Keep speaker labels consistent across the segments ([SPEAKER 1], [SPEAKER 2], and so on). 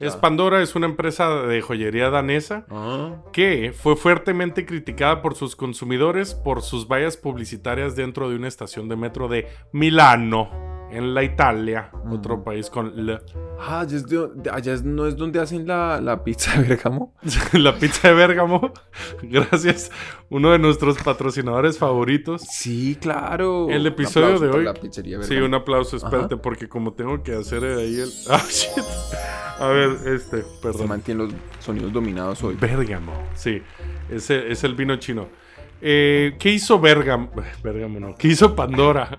[SPEAKER 1] Es Pandora es una empresa de joyería danesa
[SPEAKER 2] Ah.
[SPEAKER 1] que fue fuertemente criticada por sus consumidores por sus vallas publicitarias dentro de una estación de metro de Milano, en la Italia, otro país con L.
[SPEAKER 2] Ah, allá, es de- de- allá es- no es donde hacen la, la pizza de Bergamo.
[SPEAKER 1] la pizza de Bérgamo. Gracias, uno de nuestros patrocinadores favoritos.
[SPEAKER 2] Sí, claro.
[SPEAKER 1] El episodio de hoy.
[SPEAKER 2] La pizzería
[SPEAKER 1] Sí, un aplauso, espérate,
[SPEAKER 2] Ajá.
[SPEAKER 1] porque como tengo que hacer ahí el. Ah, shit. A ver, este,
[SPEAKER 2] Se
[SPEAKER 1] perdón.
[SPEAKER 2] mantienen los sonidos dominados hoy.
[SPEAKER 1] Bérgamo, sí. Ese es el vino chino. Eh, ¿Qué hizo Bérgamo? Bérgamo no. ¿Qué hizo Pandora?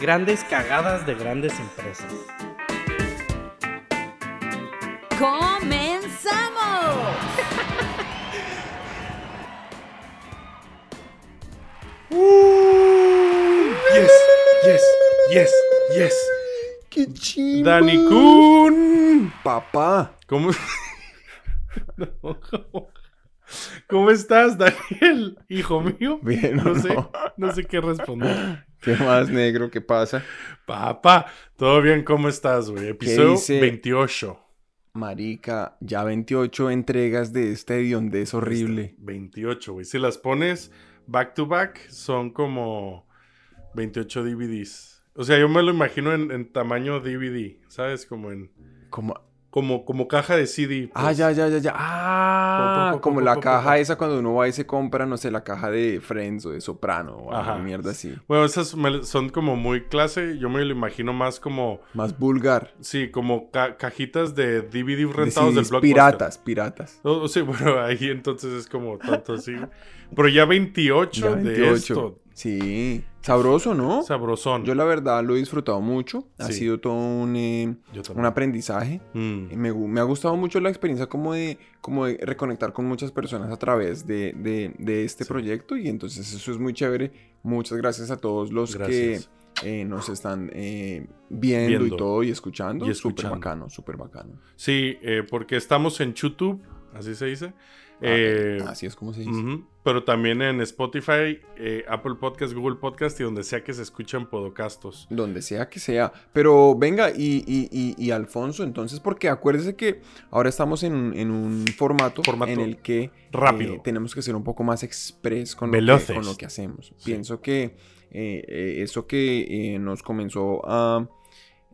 [SPEAKER 3] Grandes cagadas de grandes empresas.
[SPEAKER 4] ¡Comenzamos!
[SPEAKER 1] Yes, yes, yes, yes.
[SPEAKER 2] ¡Qué chimba!
[SPEAKER 1] Dani Kun.
[SPEAKER 2] Papá.
[SPEAKER 1] ¿Cómo? ¿cómo? ¿Cómo estás, Daniel? Hijo mío.
[SPEAKER 2] Bien,
[SPEAKER 1] No
[SPEAKER 2] ¿o
[SPEAKER 1] sé,
[SPEAKER 2] no
[SPEAKER 1] sé qué responder.
[SPEAKER 2] ¿Qué más, negro? ¿Qué pasa?
[SPEAKER 1] Papá, ¿todo bien? ¿Cómo estás, güey? Episodio
[SPEAKER 2] hice?
[SPEAKER 1] 28.
[SPEAKER 2] Marica, ya 28 entregas de este hediondez horrible.
[SPEAKER 1] 28, güey. Si las pones back to back, son como 28 DVDs. O sea, yo me lo imagino en, en tamaño DVD, ¿sabes? Como en.
[SPEAKER 2] Como...
[SPEAKER 1] Como, como caja de CD.
[SPEAKER 2] Ah,
[SPEAKER 1] pues.
[SPEAKER 2] ya, ya, ya, ya. Ah,
[SPEAKER 1] Po, po, po,
[SPEAKER 2] como la caja esa cuando uno va y se compra, no sé, la caja de Friends o de Soprano o
[SPEAKER 1] Ajá.
[SPEAKER 2] mierda así.
[SPEAKER 1] Bueno, esas me- son como muy clase. Yo me lo imagino más como.
[SPEAKER 2] Más vulgar.
[SPEAKER 1] Sí, como ca- cajitas de DVD
[SPEAKER 2] De
[SPEAKER 1] rentados del
[SPEAKER 2] CDs
[SPEAKER 1] Blockbuster.
[SPEAKER 2] piratas, piratas.
[SPEAKER 1] Oh, sí, bueno, ahí entonces es como tanto así. Pero ya 28,
[SPEAKER 2] Ya
[SPEAKER 1] de
[SPEAKER 2] 28.
[SPEAKER 1] esto.
[SPEAKER 2] Sí. Sabroso, ¿no?
[SPEAKER 1] Sabrosón.
[SPEAKER 2] Yo la verdad lo he disfrutado mucho. Ha
[SPEAKER 1] Sí.
[SPEAKER 2] sido todo un, eh, un aprendizaje.
[SPEAKER 1] Mm.
[SPEAKER 2] Me, gu- me ha gustado mucho la experiencia como de, como de reconectar con muchas personas a través de, de- de este
[SPEAKER 1] Sí.
[SPEAKER 2] proyecto y entonces eso es muy chévere. Muchas gracias a todos los
[SPEAKER 1] Gracias.
[SPEAKER 2] que eh, nos están eh, viendo,
[SPEAKER 1] Viendo.
[SPEAKER 2] y todo y escuchando.
[SPEAKER 1] Y
[SPEAKER 2] Súper bacano, súper bacano.
[SPEAKER 1] Sí, eh, porque estamos en YouTube, así se dice. Eh,
[SPEAKER 2] Ah, así es como se dice.
[SPEAKER 1] Pero también en Spotify, eh, Apple Podcast, Google Podcast y donde sea que se escuchan podocastos.
[SPEAKER 2] Donde sea que sea. Pero venga, y, y- y- y Alfonso, entonces, porque acuérdese que ahora estamos en, en un formato,
[SPEAKER 1] Formato
[SPEAKER 2] en el que
[SPEAKER 1] rápido.
[SPEAKER 2] eh, tenemos que ser un poco más express con, lo que,
[SPEAKER 1] Veloces.
[SPEAKER 2] con lo que hacemos.
[SPEAKER 1] Sí.
[SPEAKER 2] Pienso que eh, eso que nos comenzó a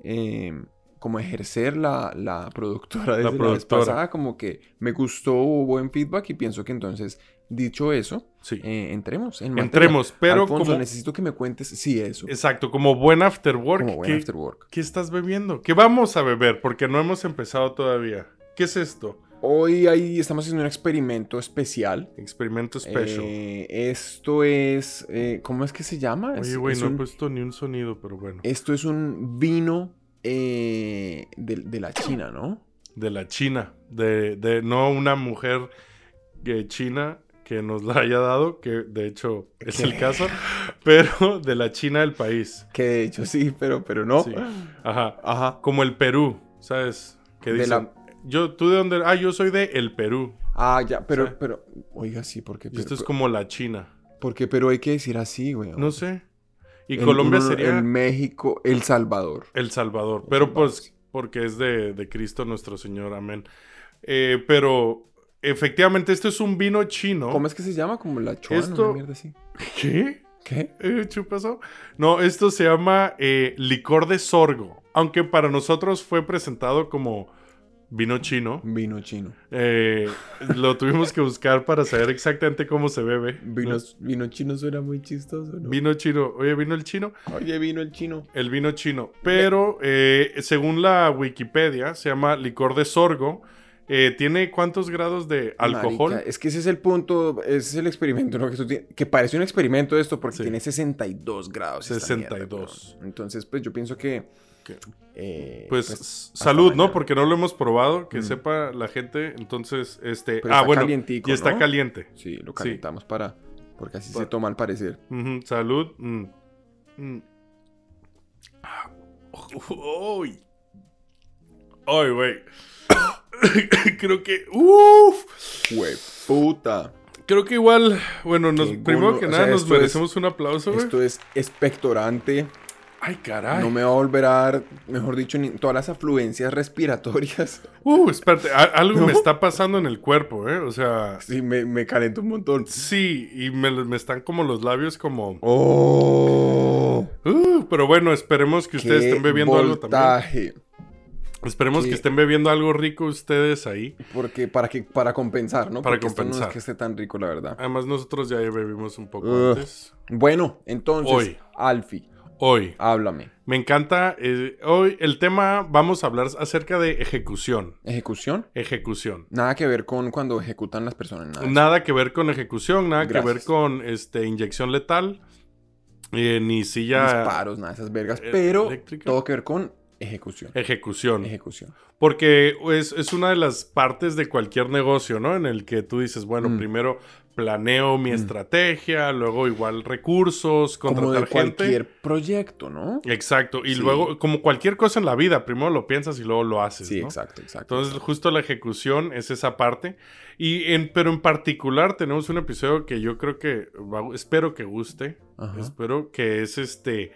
[SPEAKER 2] eh, como ejercer la, la productora desde la, vez
[SPEAKER 1] productora.
[SPEAKER 2] pasada, como que me gustó, hubo buen feedback y pienso que entonces, dicho eso,
[SPEAKER 1] Sí.
[SPEAKER 2] eh, entremos en materia.
[SPEAKER 1] Entremos, pero
[SPEAKER 2] Alfonso,
[SPEAKER 1] como...
[SPEAKER 2] necesito que me cuentes, sí, eso.
[SPEAKER 1] Exacto, como buen after work.
[SPEAKER 2] Como buen
[SPEAKER 1] ¿qué,
[SPEAKER 2] after work.
[SPEAKER 1] qué estás bebiendo? ¿Qué vamos a beber? Porque no hemos empezado todavía. ¿Qué es esto?
[SPEAKER 2] Hoy ahí estamos haciendo un experimento especial.
[SPEAKER 1] Experimento special.
[SPEAKER 2] Eh, esto es, eh, ¿cómo es que se llama?
[SPEAKER 1] Oye, güey, no he puesto ni un sonido, pero bueno.
[SPEAKER 2] Esto es un vino eh, de, de la China, ¿no?
[SPEAKER 1] De la China. De, de no una mujer china que nos la haya dado, que de hecho es
[SPEAKER 2] ¿Qué?
[SPEAKER 1] el caso, pero de la China del país.
[SPEAKER 2] Que de hecho sí, pero, pero no.
[SPEAKER 1] Sí. Ajá.
[SPEAKER 2] Ajá.
[SPEAKER 1] Como el Perú, ¿sabes? Que dicen,
[SPEAKER 2] la-
[SPEAKER 1] yo, ¿tú de dónde? Ah, yo soy de el Perú.
[SPEAKER 2] Ah, ya, pero, pero, oiga, sí, porque,
[SPEAKER 1] Y esto es como la China.
[SPEAKER 2] porque, pero hay que decir así, güey.
[SPEAKER 1] No sé. Y Colombia sería
[SPEAKER 2] En México, El Salvador.
[SPEAKER 1] El Salvador.
[SPEAKER 2] El
[SPEAKER 1] Pero
[SPEAKER 2] Salvador,
[SPEAKER 1] pues, porque es de, de Cristo nuestro Señor. Amén. Eh, pero, efectivamente, esto es un vino chino.
[SPEAKER 2] ¿Cómo es que se llama? Como la chuana,
[SPEAKER 1] Esto-
[SPEAKER 2] mierda así.
[SPEAKER 1] ¿Qué?
[SPEAKER 2] ¿Qué?
[SPEAKER 1] Eh, chupazo. No, esto se llama eh, licor de sorgo. Aunque para nosotros fue presentado como vino chino.
[SPEAKER 2] Vino chino.
[SPEAKER 1] Eh, lo tuvimos que buscar para saber exactamente cómo se bebe.
[SPEAKER 2] Vino, vino chino suena muy chistoso, ¿no?
[SPEAKER 1] Vino chino. Oye, vino el chino.
[SPEAKER 2] Oye, vino el chino.
[SPEAKER 1] El vino chino. Pero eh, según la Wikipedia, se llama licor de sorgo. Eh, ¿Tiene cuántos grados de alcohol?
[SPEAKER 2] Marica, es que ese es el punto, ese es el experimento, ¿no? Que, esto tiene- que parece un experimento esto porque
[SPEAKER 1] Sí.
[SPEAKER 2] tiene 62 grados. esta mierda,
[SPEAKER 1] 62.
[SPEAKER 2] weón. Entonces, pues yo pienso que...
[SPEAKER 1] Que-
[SPEAKER 2] eh,
[SPEAKER 1] Pues,
[SPEAKER 2] hasta
[SPEAKER 1] s- salud, ¿no? Porque no lo hemos probado, que
[SPEAKER 2] Mm.
[SPEAKER 1] sepa la gente. Entonces, este.
[SPEAKER 2] Pero
[SPEAKER 1] ah,
[SPEAKER 2] está
[SPEAKER 1] bueno. y está
[SPEAKER 2] ¿no?
[SPEAKER 1] caliente.
[SPEAKER 2] Sí, lo
[SPEAKER 1] Sí.
[SPEAKER 2] calentamos para... Porque así se toma al parecer.
[SPEAKER 1] Salud. Mm. Mm. Ah, Uy. Ay, güey. Creo que. Uf.
[SPEAKER 2] Güey, puta.
[SPEAKER 1] Creo que igual. Bueno, nos, primero que
[SPEAKER 2] o
[SPEAKER 1] nada
[SPEAKER 2] sea,
[SPEAKER 1] nos
[SPEAKER 2] es-
[SPEAKER 1] merecemos un aplauso, güey.
[SPEAKER 2] Esto es expectorante.
[SPEAKER 1] Ay, caray.
[SPEAKER 2] No me va a volver a dar, mejor dicho, ni todas las afluencias respiratorias.
[SPEAKER 1] Uh, espérate. a- algo
[SPEAKER 2] ¿No?
[SPEAKER 1] me está pasando en el cuerpo, ¿eh? O sea.
[SPEAKER 2] Sí, me, me calento un montón.
[SPEAKER 1] Sí, y me, me están como los labios como.
[SPEAKER 2] ¡Oh!
[SPEAKER 1] Uh, pero bueno, esperemos que ustedes
[SPEAKER 2] ¡Qué
[SPEAKER 1] estén bebiendo algo también. Esperemos que estén bebiendo algo rico ustedes ahí.
[SPEAKER 2] Porque para, que, para compensar, ¿no?
[SPEAKER 1] Para
[SPEAKER 2] Porque esto no
[SPEAKER 1] compensar.
[SPEAKER 2] es que esté tan rico, la verdad.
[SPEAKER 1] Además, nosotros ya bebimos un poco antes.
[SPEAKER 2] Bueno, entonces,
[SPEAKER 1] Hoy.
[SPEAKER 2] Alfie,
[SPEAKER 1] Hoy,
[SPEAKER 2] háblame.
[SPEAKER 1] me encanta. eh, hoy el tema, vamos a hablar acerca de ejecución.
[SPEAKER 2] ¿Ejecución?
[SPEAKER 1] Ejecución.
[SPEAKER 2] Nada que ver con cuando ejecutan las personas, nada.
[SPEAKER 1] Nada que ver con ejecución, nada que ver con este, inyección letal, eh, ni silla.
[SPEAKER 2] Disparos, nada de esas vergas.
[SPEAKER 1] eh,
[SPEAKER 2] Pero
[SPEAKER 1] eléctrica.
[SPEAKER 2] todo que ver con ejecución.
[SPEAKER 1] Ejecución.
[SPEAKER 2] Ejecución.
[SPEAKER 1] Porque es, es una de las partes de cualquier negocio, ¿no? En el que tú dices, bueno,
[SPEAKER 2] Mm.
[SPEAKER 1] primero planeo mi estrategia, luego igual recursos,
[SPEAKER 2] Como
[SPEAKER 1] contratar gente.
[SPEAKER 2] cualquier proyecto, ¿no?
[SPEAKER 1] Exacto. Y
[SPEAKER 2] Sí.
[SPEAKER 1] luego, como cualquier cosa en la vida, primero lo piensas y luego lo haces.
[SPEAKER 2] Sí,
[SPEAKER 1] ¿no?
[SPEAKER 2] exacto, exacto.
[SPEAKER 1] Entonces, justo la ejecución es esa parte. Y en, pero en particular tenemos un episodio que yo creo que va- espero que guste.
[SPEAKER 2] Ajá.
[SPEAKER 1] Espero que es este.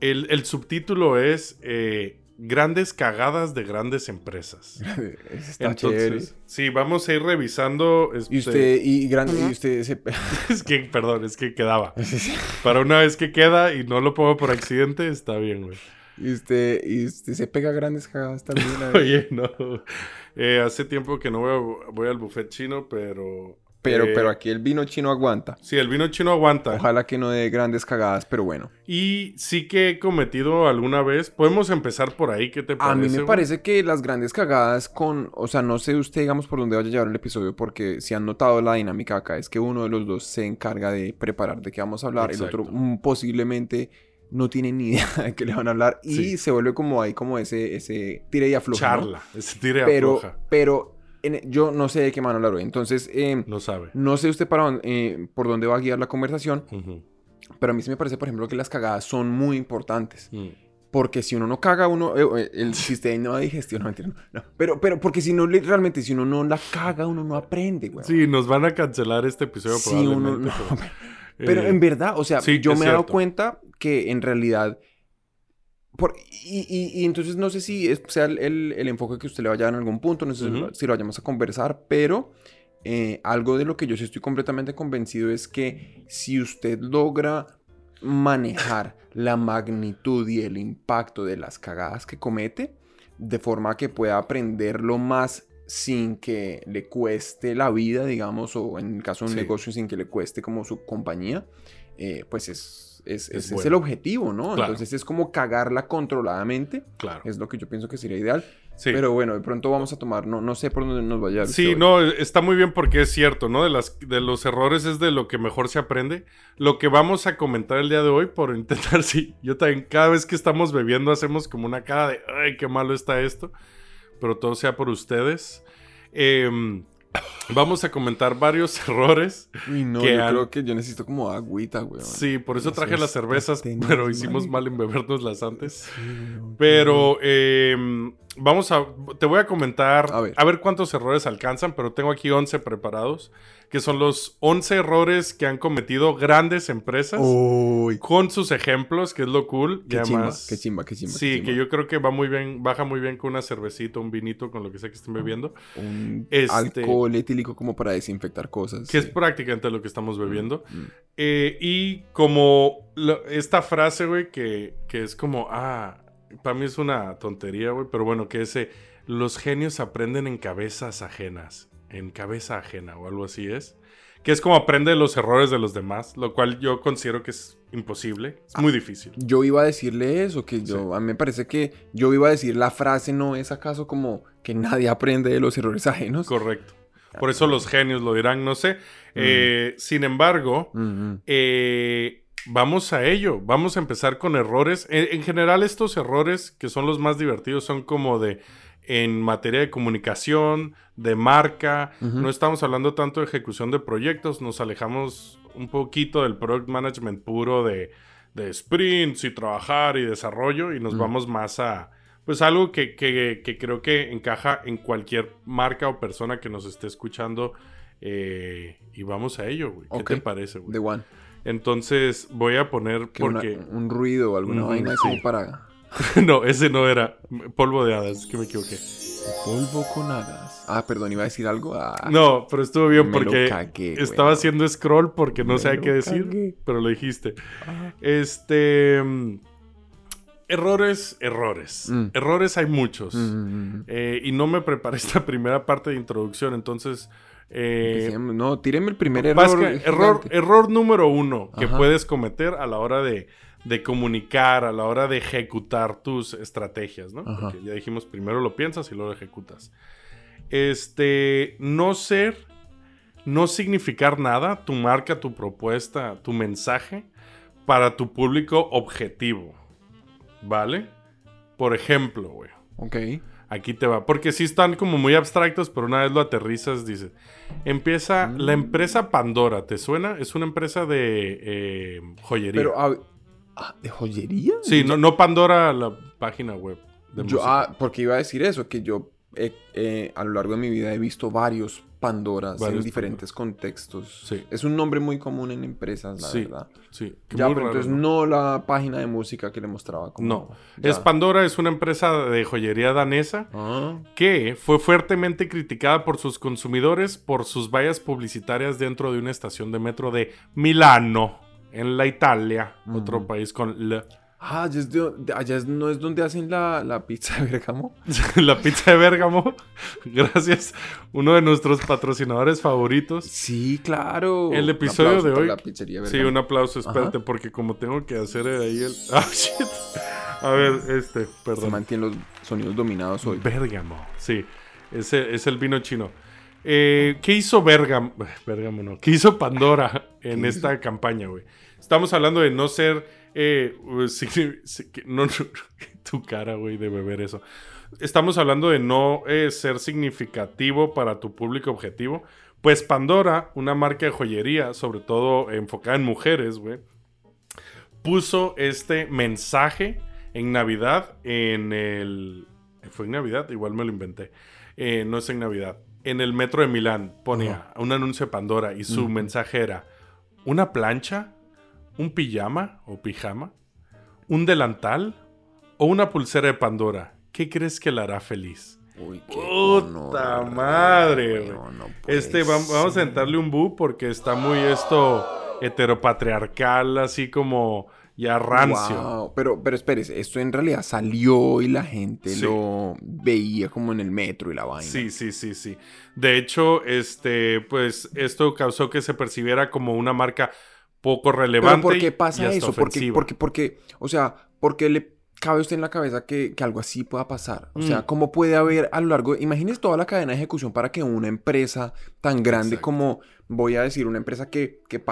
[SPEAKER 1] El, el subtítulo es eh, Grandes cagadas de grandes empresas.
[SPEAKER 2] Ese está chévere.
[SPEAKER 1] Entonces, sí, vamos a ir revisando. este,
[SPEAKER 2] Y usted, y, grande, y usted se...
[SPEAKER 1] Es que, perdón, es que quedaba. Para una vez que queda y no lo pongo por accidente, está bien, güey.
[SPEAKER 2] y usted, y usted se pega grandes cagadas también.
[SPEAKER 1] Oye, no. Eh, hace tiempo que no voy, a- voy al buffet chino, pero.
[SPEAKER 2] Pero,
[SPEAKER 1] eh,
[SPEAKER 2] pero aquí el vino chino aguanta.
[SPEAKER 1] Sí, el vino chino aguanta.
[SPEAKER 2] Ojalá que no dé grandes cagadas, pero bueno.
[SPEAKER 1] Y sí que he cometido alguna vez. Podemos empezar por ahí, ¿qué te parece?
[SPEAKER 2] A mí me
[SPEAKER 1] güey?
[SPEAKER 2] parece que las grandes cagadas con, o sea, no sé usted, digamos, por dónde vaya a llevar el episodio, porque si han notado la dinámica acá, es que uno de los dos se encarga de preparar de qué vamos a hablar, el otro
[SPEAKER 1] Exacto.
[SPEAKER 2] mm, posiblemente no tiene ni idea de qué le van a hablar y
[SPEAKER 1] Sí.
[SPEAKER 2] se vuelve como ahí, como ese, ese tire y afloja. ¿no?
[SPEAKER 1] Charla. Ese tire
[SPEAKER 2] Pero,
[SPEAKER 1] afloja.
[SPEAKER 2] pero en- yo no sé de qué van a hablar hoy, entonces, eh,
[SPEAKER 1] No sabe.
[SPEAKER 2] no sé usted para, eh, por dónde va a guiar la conversación,
[SPEAKER 1] Ujú.
[SPEAKER 2] pero a mí sí me parece, por ejemplo, que las cagadas son muy importantes.
[SPEAKER 1] Mm.
[SPEAKER 2] Porque si uno no caga, uno. eh, eh, el sistema de digestión, no mentira, no, no. Pero, pero porque si no, realmente, si uno no la caga, uno no aprende, güey.
[SPEAKER 1] Sí, nos van a cancelar este episodio
[SPEAKER 2] Sí, uno
[SPEAKER 1] probablemente.
[SPEAKER 2] no.
[SPEAKER 1] pero,
[SPEAKER 2] Pero
[SPEAKER 1] eh,
[SPEAKER 2] en verdad, o sea,
[SPEAKER 1] sí,
[SPEAKER 2] yo me he dado cuenta que en realidad. Por, y, y- y entonces no sé si es- sea el, el- el enfoque que usted le vaya a dar en algún punto, no sé si lo-
[SPEAKER 1] Ujú.
[SPEAKER 2] si lo vayamos a conversar, pero eh, algo de lo que yo sí estoy completamente convencido es que si usted logra manejar la magnitud y el impacto de las cagadas que comete, de forma que pueda aprenderlo más sin que le cueste la vida, digamos, o en el caso de un
[SPEAKER 1] Sí.
[SPEAKER 2] negocio sin que le cueste como su compañía, eh, pues es, es,
[SPEAKER 1] Es
[SPEAKER 2] ese es
[SPEAKER 1] bueno.
[SPEAKER 2] el objetivo, ¿no?
[SPEAKER 1] Claro.
[SPEAKER 2] Entonces es como cagarla controladamente,
[SPEAKER 1] Claro.
[SPEAKER 2] es lo que yo pienso que sería ideal.
[SPEAKER 1] Sí.
[SPEAKER 2] Pero bueno, de pronto vamos a tomar, no, no sé por dónde nos vaya.
[SPEAKER 1] Sí, no, está muy bien porque es cierto, ¿no? De, las, de los errores es de lo que mejor se aprende. Lo que vamos a comentar el día de hoy, por intentar, sí, yo también, cada vez que estamos bebiendo hacemos como una cara de, ay, qué malo está esto, pero todo sea por ustedes. Em, vamos a comentar varios errores.
[SPEAKER 2] Uy, no,
[SPEAKER 1] que
[SPEAKER 2] yo
[SPEAKER 1] han-
[SPEAKER 2] creo que yo necesito como agüita, güey.
[SPEAKER 1] Sí, por eso traje las cervezas, pero hicimos mal en bebernoslas antes.
[SPEAKER 2] Sí, no,
[SPEAKER 1] Pero em, vamos a. Te voy a comentar.
[SPEAKER 2] A ver.
[SPEAKER 1] cuántos errores alcanzan, pero tengo aquí 11 preparados. Que son los 11 errores que han cometido grandes empresas.
[SPEAKER 2] Uy,
[SPEAKER 1] Con sus ejemplos, que es lo cool.
[SPEAKER 2] qué chimba,
[SPEAKER 1] además-
[SPEAKER 2] qué chimba, qué chimba.
[SPEAKER 1] Sí,
[SPEAKER 2] qué
[SPEAKER 1] que yo creo que va muy bien, baja muy bien con una cervecita, un vinito, con lo que sea que estén bebiendo.
[SPEAKER 2] Un
[SPEAKER 1] Este-
[SPEAKER 2] alcohol etílico como para desinfectar cosas.
[SPEAKER 1] Que es
[SPEAKER 2] sí.
[SPEAKER 1] prácticamente lo que estamos bebiendo.
[SPEAKER 2] Mm.
[SPEAKER 1] Eh, y como lo- esta frase, güey, que, que es como, ah, para mí es una tontería, güey, pero bueno, que ese, los genios aprenden en cabezas ajenas, en cabeza ajena o algo así es, que es como aprende de los errores de los demás, lo cual yo considero que es imposible, es muy difícil.
[SPEAKER 2] Yo iba a decirle eso, que yo, a mí me parece que yo iba a decir la frase no es acaso como que nadie aprende de los errores ajenos.
[SPEAKER 1] Correcto. Por eso los genios lo dirán, no sé. Eh, sin embargo,
[SPEAKER 2] Ujú.
[SPEAKER 1] eh, vamos a ello. Vamos a empezar con errores. En, en general, estos errores que son los más divertidos son como de en materia de comunicación, de marca. No estamos hablando tanto de ejecución de proyectos. Nos alejamos un poquito del product management puro de, de sprints y trabajar y desarrollo y nos vamos más a pues algo que, que- que creo que encaja en cualquier marca o persona que nos esté escuchando eh, y vamos a ello, güey. ¿Qué te parece, güey?
[SPEAKER 2] The One.
[SPEAKER 1] Entonces voy a poner
[SPEAKER 2] Que una-
[SPEAKER 1] porque...
[SPEAKER 2] un ruido o alguna vaina
[SPEAKER 1] sí.
[SPEAKER 2] como para
[SPEAKER 1] no, ese no era polvo de hadas, que me equivoqué.
[SPEAKER 2] polvo con hadas. Ah, perdón, iba a decir algo. Ah,
[SPEAKER 1] No, pero estuvo bien
[SPEAKER 2] me lo
[SPEAKER 1] porque
[SPEAKER 2] cagué,
[SPEAKER 1] estaba haciendo scroll porque no
[SPEAKER 2] lo
[SPEAKER 1] qué decir,
[SPEAKER 2] cagué.
[SPEAKER 1] pero lo dijiste.
[SPEAKER 2] Ah.
[SPEAKER 1] Este... mm, Errores, errores.
[SPEAKER 2] Mm.
[SPEAKER 1] Errores hay muchos.
[SPEAKER 2] Mm,
[SPEAKER 1] Eh, y no me preparé esta primera parte de introducción, entonces... eh,
[SPEAKER 2] no, tíreme el primer error.
[SPEAKER 1] Error, error número uno que
[SPEAKER 2] Ajá.
[SPEAKER 1] puedes cometer a la hora de, de comunicar, a la hora de ejecutar tus estrategias, ¿no?
[SPEAKER 2] Ajá.
[SPEAKER 1] Porque ya dijimos, primero lo piensas y luego lo ejecutas. Este, no ser, no significar nada, tu marca, tu propuesta, tu mensaje para tu público objetivo, ¿vale? Por ejemplo, güey.
[SPEAKER 2] Ok.
[SPEAKER 1] Aquí te va. Porque sí están como muy abstractos, pero una vez lo aterrizas, dice. Empieza
[SPEAKER 2] Mm.
[SPEAKER 1] la empresa Pandora, ¿te suena? Es una empresa de eh, joyería.
[SPEAKER 2] Pero, a- ah, ¿de joyería?
[SPEAKER 1] sí, no, no Pandora la página web de
[SPEAKER 2] Yo,
[SPEAKER 1] música.
[SPEAKER 2] ah, porque iba a decir eso, que yo eh, eh, a lo largo de mi vida he visto varios Pandoras
[SPEAKER 1] Varios
[SPEAKER 2] en diferentes contextos.
[SPEAKER 1] Sí.
[SPEAKER 2] Es un nombre muy común en empresas, la
[SPEAKER 1] Sí,
[SPEAKER 2] verdad.
[SPEAKER 1] Sí,
[SPEAKER 2] Ya, pero
[SPEAKER 1] raro,
[SPEAKER 2] entonces
[SPEAKER 1] ¿no?
[SPEAKER 2] no la página de música que le mostraba. Como,
[SPEAKER 1] No.
[SPEAKER 2] ya.
[SPEAKER 1] Es Pandora, es una empresa de joyería danesa
[SPEAKER 2] Ah,
[SPEAKER 1] que fue fuertemente criticada por sus consumidores por sus vallas publicitarias dentro de una estación de metro de Milano, en la Italia, otro país con L.
[SPEAKER 2] Ah, allá, es de- de- allá es- no es donde hacen la, la pizza de Bergamo.
[SPEAKER 1] la pizza de Bérgamo. Gracias. Uno de nuestros patrocinadores favoritos.
[SPEAKER 2] Sí, claro.
[SPEAKER 1] El episodio de hoy-
[SPEAKER 2] La pizzería
[SPEAKER 1] Sí, un aplauso, espérate, porque como tengo que hacer ahí el. Ah, shit. A ver, este,
[SPEAKER 2] Se
[SPEAKER 1] perdón.
[SPEAKER 2] mantienen los sonidos dominados hoy.
[SPEAKER 1] Bérgamo, sí. Ese es el vino chino. Eh, ¿Qué hizo Bérgamo? Bérgamo no. ¿Qué hizo Pandora en
[SPEAKER 2] ¿Qué
[SPEAKER 1] esta campaña, güey? Estamos hablando de no ser. Eh, que- no, no, tu cara, güey, de beber eso. Estamos hablando de no eh, ser significativo para tu público objetivo. Pues Pandora, una marca de joyería, sobre todo enfocada en mujeres, güey, puso este mensaje en Navidad en el... ¿Fue en Navidad? Igual me lo inventé. Eh, no es en Navidad. En el metro de Milán ponía un anuncio de Pandora y su mensaje era una plancha, un pijama o pijama, un delantal o una pulsera de Pandora. ¿Qué crees que la hará feliz?
[SPEAKER 2] Uy, qué
[SPEAKER 1] Puta
[SPEAKER 2] gonorrea,
[SPEAKER 1] madre,
[SPEAKER 2] no, no
[SPEAKER 1] Este, vam- vamos a sentarle un bu porque está muy esto heteropatriarcal, así como ya rancio.
[SPEAKER 2] Wow, Pero, pero espérese, esto en realidad salió y la gente
[SPEAKER 1] Sí.
[SPEAKER 2] lo veía como en el metro y la vaina.
[SPEAKER 1] Sí, sí, sí, sí. De hecho, este, pues esto causó que se percibiera como una marca poco relevante.
[SPEAKER 2] Pero ¿por qué pasa eso? Porque, porque, porque, o sea, porque le cabe a usted en la cabeza que, que algo así pueda pasar. O sea,
[SPEAKER 1] Mm.
[SPEAKER 2] ¿cómo puede haber a lo largo? Imagínese toda la cadena de ejecución para que una empresa tan grande
[SPEAKER 1] Exacto.
[SPEAKER 2] como, voy a decir, una empresa que, que,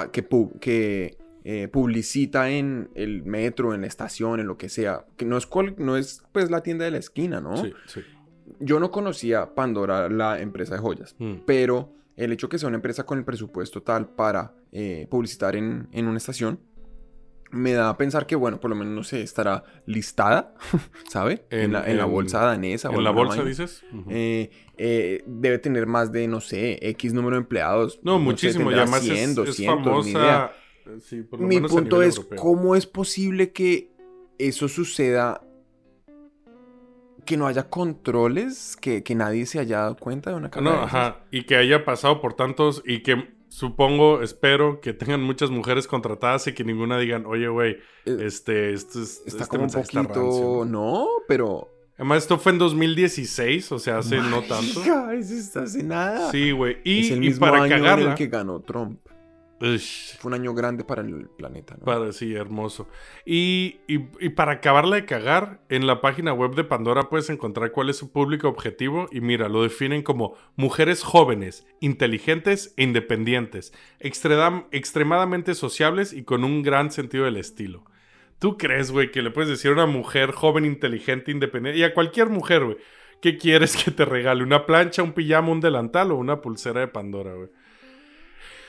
[SPEAKER 2] que, eh, publicita en el metro, en la estación, en lo que sea, que no es, cual- no es pues la tienda de la esquina, ¿no?
[SPEAKER 1] Sí, sí.
[SPEAKER 2] Yo no conocía Pandora, la empresa de joyas.
[SPEAKER 1] Mm.
[SPEAKER 2] Pero el hecho que sea una empresa con el presupuesto tal para eh, publicitar en, en una estación me da a pensar que, bueno, por lo menos no sé, estará listada, ¿sabe? En,
[SPEAKER 1] En-
[SPEAKER 2] la, en la bolsa danesa. o
[SPEAKER 1] ¿En la
[SPEAKER 2] alguna
[SPEAKER 1] bolsa
[SPEAKER 2] vaina.
[SPEAKER 1] dices?
[SPEAKER 2] Eh, eh, debe tener más de, no sé, X número de empleados.
[SPEAKER 1] no, muchísimo. y
[SPEAKER 2] tendrá
[SPEAKER 1] además
[SPEAKER 2] 100,
[SPEAKER 1] es, es
[SPEAKER 2] 200, ni idea.
[SPEAKER 1] famosa. Sí, por lo
[SPEAKER 2] Mi
[SPEAKER 1] menos
[SPEAKER 2] punto es,
[SPEAKER 1] europeo.
[SPEAKER 2] ¿cómo es posible que eso suceda? Que no haya controles, que, que nadie se haya dado cuenta de una cara
[SPEAKER 1] No, ajá. Y que haya pasado por tantos y que supongo, espero que tengan muchas mujeres contratadas y que ninguna digan, oye, güey,
[SPEAKER 2] Eh,
[SPEAKER 1] este, esto es,
[SPEAKER 2] Está
[SPEAKER 1] este
[SPEAKER 2] como un poquito,
[SPEAKER 1] rancio", ¿no?
[SPEAKER 2] pero
[SPEAKER 1] Además, esto fue en 2016, o sea, hace no tanto.
[SPEAKER 2] Eso está hace nada.
[SPEAKER 1] Sí, güey. Y,
[SPEAKER 2] es el
[SPEAKER 1] y
[SPEAKER 2] mismo
[SPEAKER 1] para
[SPEAKER 2] año en el que ganó Trump.
[SPEAKER 1] Ush,
[SPEAKER 2] Fue un año grande para el planeta, ¿no?
[SPEAKER 1] para, sí, hermoso. Y, y- y para acabarla de cagar, en la página web de Pandora puedes encontrar cuál es su público objetivo. Y mira, lo definen como mujeres jóvenes, inteligentes e independientes, extrema- extremadamente sociables y con un gran sentido del estilo. ¿Tú crees, güey, que le puedes decir a una mujer joven, inteligente, independiente, y a cualquier mujer, güey, ¿qué quieres que te regale? ¿Una plancha, un pijama, un delantal o una pulsera de Pandora, güey?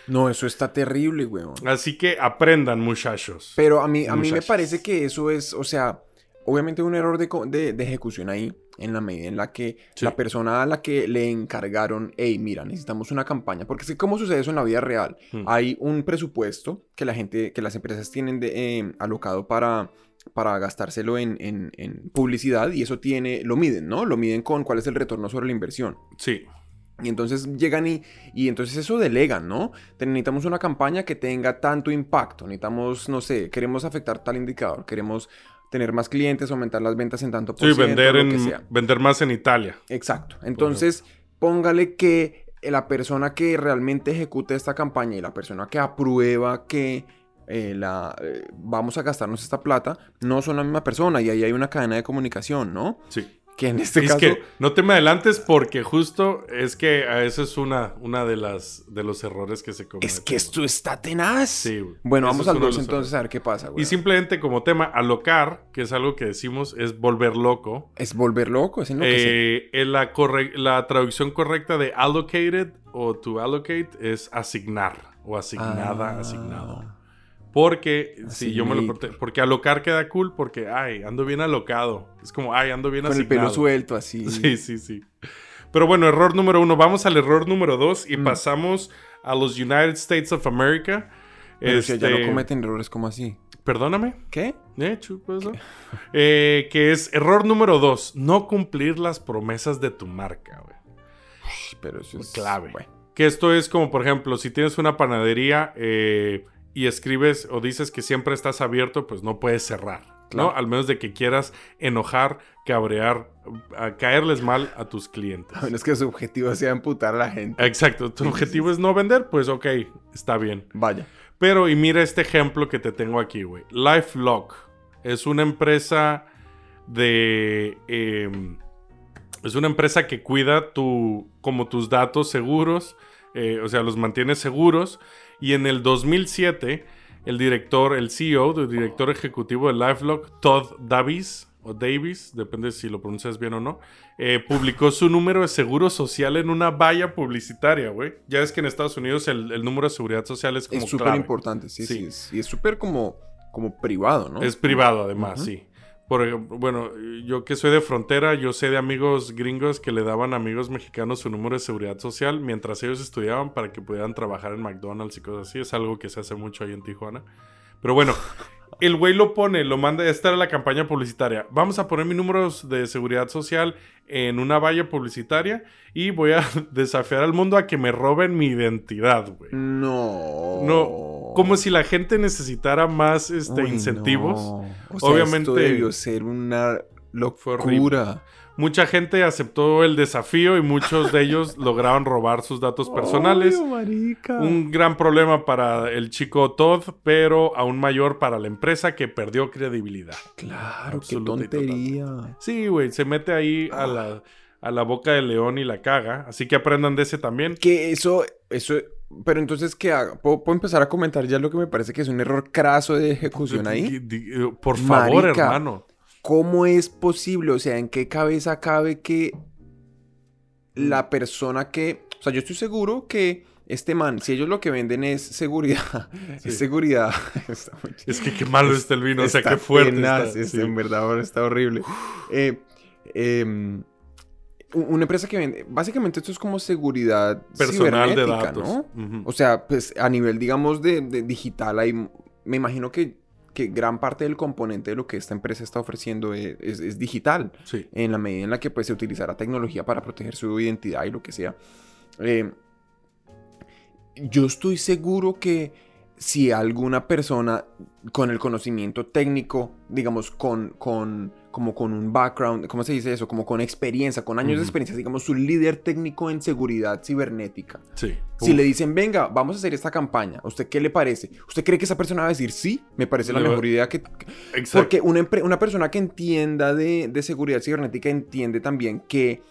[SPEAKER 2] No, eso está terrible, weón.
[SPEAKER 1] Así que aprendan, muchachos.
[SPEAKER 2] Pero a mí, a mí me parece que eso es, o sea, obviamente un error de, de- de ejecución ahí, en la medida en la que
[SPEAKER 1] Sí.
[SPEAKER 2] la persona a la que le encargaron, hey, mira, necesitamos una campaña, porque es que cómo sucede eso en la vida real.
[SPEAKER 1] Hmm.
[SPEAKER 2] Hay un presupuesto que la gente, que las empresas tienen de, eh, alocado para, para gastárselo en, en- en publicidad y eso tiene, lo miden, ¿no? Lo miden con cuál es el retorno sobre la inversión.
[SPEAKER 1] Sí,
[SPEAKER 2] Y entonces llegan y, y entonces eso delegan, ¿no? Necesitamos una campaña que tenga tanto impacto. Necesitamos, no sé, queremos afectar tal indicador. Queremos tener más clientes, aumentar las ventas en tanto por
[SPEAKER 1] sí vender,
[SPEAKER 2] lo que
[SPEAKER 1] en,
[SPEAKER 2] sea.
[SPEAKER 1] vender más en Italia.
[SPEAKER 2] Exacto. Entonces, póngale que la persona que realmente ejecute esta campaña y la persona que aprueba que eh, la, eh, vamos a gastarnos esta plata, no son la misma persona y ahí hay una cadena de comunicación, ¿no?
[SPEAKER 1] Sí.
[SPEAKER 2] Que en este
[SPEAKER 1] es
[SPEAKER 2] caso...
[SPEAKER 1] que no te me adelantes porque justo es que a eso es una, una de las de los errores que se cometen.
[SPEAKER 2] Es que esto está tenaz.
[SPEAKER 1] Sí, güey.
[SPEAKER 2] Bueno,
[SPEAKER 1] Eso
[SPEAKER 2] vamos al
[SPEAKER 1] uno de
[SPEAKER 2] 2
[SPEAKER 1] los
[SPEAKER 2] entonces a ver qué pasa, güey.
[SPEAKER 1] Y simplemente como tema, alocar, que es algo que decimos, es volver loco.
[SPEAKER 2] Es volver loco, es enloquecer.
[SPEAKER 1] Eh, en la, corre- la traducción correcta de allocated o to allocate es asignar o asignada,
[SPEAKER 2] Ah.
[SPEAKER 1] asignado. Porque, si yo me lo porque alocar queda cool porque, ay, ando bien alocado. Es como, ay, ando bien
[SPEAKER 2] Con el pelo suelto, así.
[SPEAKER 1] Sí, sí, sí. Pero bueno, error número uno. Vamos al error número dos y
[SPEAKER 2] Mm.
[SPEAKER 1] pasamos a los United States of America.
[SPEAKER 2] Pero si
[SPEAKER 1] Este,
[SPEAKER 2] no cometen errores como así.
[SPEAKER 1] Perdóname.
[SPEAKER 2] ¿Qué?
[SPEAKER 1] ¿Eh, chupo eso? Eh, que es error número dos. No cumplir las promesas de tu marca, güey.
[SPEAKER 2] Pero eso es
[SPEAKER 1] Clave.
[SPEAKER 2] bueno.
[SPEAKER 1] Que esto es como, por ejemplo, si tienes una panadería eh, y escribes o dices que siempre estás abierto, pues no puedes cerrar,
[SPEAKER 2] Claro.
[SPEAKER 1] ¿no? Al menos de que quieras enojar, cabrear, a caerles mal a tus clientes.
[SPEAKER 2] A menos que su objetivo sea amputar a la gente.
[SPEAKER 1] Exacto, tu objetivo es no vender, pues ok, está bien.
[SPEAKER 2] Vaya.
[SPEAKER 1] Pero, y mira este ejemplo que te tengo aquí, güey. LifeLock es una empresa de... em, es una empresa que cuida tu, como tus datos seguros, eh, o sea, los mantiene seguros. Y en el 2007, el director, el CEO, el director ejecutivo de LifeLock, Todd Davis, o Davis, depende si lo pronuncias bien o no, eh, publicó su número de seguro social en una valla publicitaria, güey. Ya es que en Estados Unidos el, el número de seguridad social es como
[SPEAKER 2] Es súper importante, sí,
[SPEAKER 1] Sí.
[SPEAKER 2] sí. es- y es súper como, como privado, ¿no?
[SPEAKER 1] Es privado, además, sí. Por bueno, yo que soy de frontera, yo sé de amigos gringos que le daban a amigos mexicanos su número de seguridad social mientras ellos estudiaban para que pudieran trabajar en McDonald's y cosas así. Es algo que se hace mucho ahí en Tijuana. Pero bueno, el güey lo pone, lo manda. Esta era la campaña publicitaria. Vamos a poner mi número de seguridad social en una valla publicitaria y voy a desafiar al mundo a que me roben mi identidad, güey.
[SPEAKER 2] No.
[SPEAKER 1] No, como si la gente necesitara más este,
[SPEAKER 2] Uy,
[SPEAKER 1] incentivos.
[SPEAKER 2] no. O sea,
[SPEAKER 1] Obviamente-
[SPEAKER 2] Esto debió ser una
[SPEAKER 1] Fue
[SPEAKER 2] locura.
[SPEAKER 1] Mucha gente aceptó el desafío y muchos de ellos lograron robar sus datos personales.
[SPEAKER 2] Obvio, marica.
[SPEAKER 1] Un gran problema para el chico Todd, pero aún mayor para la empresa que perdió credibilidad.
[SPEAKER 2] Claro, qué
[SPEAKER 1] Absoluta
[SPEAKER 2] tontería.
[SPEAKER 1] Sí, güey, se mete ahí a la, a la boca del león y la caga. Así que aprendan de ese también.
[SPEAKER 2] Que eso, eso, pero entonces, ¿qué hago? ¿Puedo, puedo empezar a comentar ya lo que me parece que es un error craso de ejecución ahí?
[SPEAKER 1] Por favor,
[SPEAKER 2] Marica.
[SPEAKER 1] hermano.
[SPEAKER 2] ¿Cómo es posible? O sea, ¿en qué cabeza cabe que la persona que... O sea, yo estoy seguro que este man, si ellos lo que venden es seguridad,
[SPEAKER 1] Sí.
[SPEAKER 2] es seguridad. Muy.
[SPEAKER 1] Es que qué malo está el vino, o sea, qué fuerte.
[SPEAKER 2] tenaz,
[SPEAKER 1] está,
[SPEAKER 2] es-
[SPEAKER 1] sí.
[SPEAKER 2] En verdad, ahora está horrible. Eh, em, una empresa que vende... Básicamente esto es como seguridad
[SPEAKER 1] Personal de datos.
[SPEAKER 2] ¿no? O sea, pues a nivel, digamos, de, de digital, hay, me imagino que, que gran parte del componente de lo que esta empresa está ofreciendo es, es- es digital,
[SPEAKER 1] Sí.
[SPEAKER 2] en la medida en la que pues, se utilizará tecnología para proteger su identidad y lo que sea. Eh, yo estoy seguro que si alguna persona con el conocimiento técnico, digamos, con, con, como con un background, ¿cómo se dice eso? Como con experiencia, con años de experiencia, digamos, un líder técnico en seguridad cibernética.
[SPEAKER 1] Sí.
[SPEAKER 2] Si
[SPEAKER 1] Uf.
[SPEAKER 2] le dicen, venga, vamos a hacer esta campaña, ¿a usted qué le parece? ¿Usted cree que esa persona va a decir sí? Me parece la mejor idea que...
[SPEAKER 1] Exacto.
[SPEAKER 2] Porque una, una persona que entienda de, de seguridad cibernética entiende también que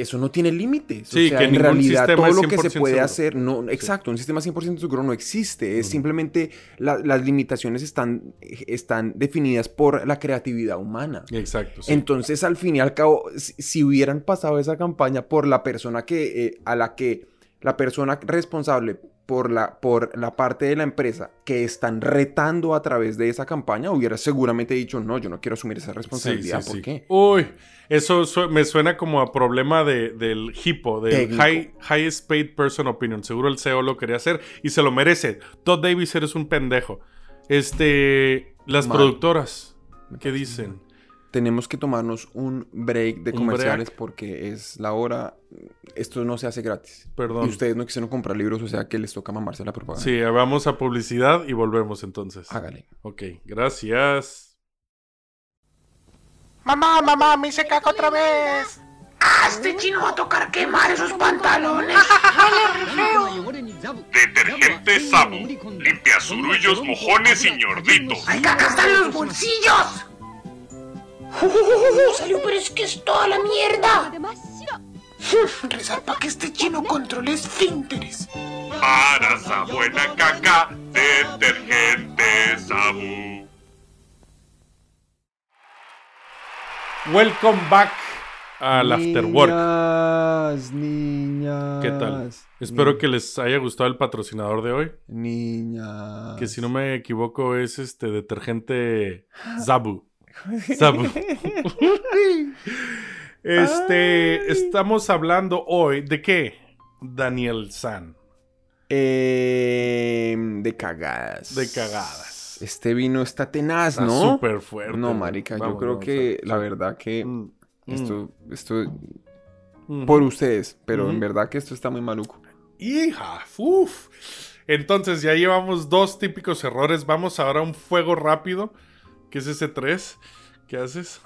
[SPEAKER 2] eso no tiene límites.
[SPEAKER 1] Sí,
[SPEAKER 2] o sea,
[SPEAKER 1] que
[SPEAKER 2] en realidad todo lo que se
[SPEAKER 1] 100%
[SPEAKER 2] puede
[SPEAKER 1] seguro.
[SPEAKER 2] hacer, no, exacto, un sistema 100% seguro no existe. Es simplemente la- las limitaciones están, están definidas por la creatividad humana.
[SPEAKER 1] Exacto. sí.
[SPEAKER 2] Entonces, al fin y al cabo, si, si hubieran pasado esa campaña por la persona que, eh, a la que, la persona responsable por la, por la parte de la empresa que están retando a través de esa campaña, hubiera seguramente dicho, no, yo no quiero asumir esa responsabilidad.
[SPEAKER 1] sí,
[SPEAKER 2] ¿Por
[SPEAKER 1] sí.
[SPEAKER 2] qué?
[SPEAKER 1] Uy, eso su- me suena como a problema de, del HIPO, del. High, Highest Paid Person Opinion. Seguro el CEO lo quería hacer y se lo merece. Todd Davis, eres un pendejo. Este, las productoras, ¿qué dicen?
[SPEAKER 2] Tenemos que tomarnos un break de comerciales
[SPEAKER 1] break.
[SPEAKER 2] porque es la hora. Esto no se hace gratis.
[SPEAKER 1] Perdón.
[SPEAKER 2] Y ustedes no quisieron comprar libros, o sea que les toca mamarse la propaganda.
[SPEAKER 1] Sí, vamos a publicidad y volvemos entonces.
[SPEAKER 2] Hágale.
[SPEAKER 1] Ok, gracias.
[SPEAKER 5] Mamá, mamá, me hice caca otra vez. ¡Ah, este chino va a tocar quemar esos pantalones!
[SPEAKER 6] Detergente Sabu. Limpia zurullos, mojones y ñorditos.
[SPEAKER 5] ¡Hay caca hasta en los bolsillos! ¡Uh, salió, pero es que es toda la mierda! Rezar para que este chino controle esfínteres.
[SPEAKER 6] Para esa buena caca, detergente Sabu.
[SPEAKER 1] Welcome back al After Work.
[SPEAKER 2] Niñas, niñas.
[SPEAKER 1] ¿Qué tal? Espero que les haya gustado el patrocinador de hoy.
[SPEAKER 2] Niñas.
[SPEAKER 1] Que si no me equivoco es este detergente Zabu. Este,
[SPEAKER 2] Ay.
[SPEAKER 1] estamos hablando hoy de qué? Daniel San.
[SPEAKER 2] Eh, de cagadas.
[SPEAKER 1] De cagadas.
[SPEAKER 2] Este vino está tenaz,
[SPEAKER 1] Está
[SPEAKER 2] ¿no?
[SPEAKER 1] súper fuerte.
[SPEAKER 2] No, marica, yo creo
[SPEAKER 1] vamos,
[SPEAKER 2] que la verdad que
[SPEAKER 1] Mm, mm,
[SPEAKER 2] esto, esto
[SPEAKER 1] mm.
[SPEAKER 2] por ustedes, pero en verdad que esto está muy maluco.
[SPEAKER 1] Hija, uf. Entonces ya llevamos dos típicos errores. Vamos ahora a un fuego rápido, que es ese 3. ¿Qué haces?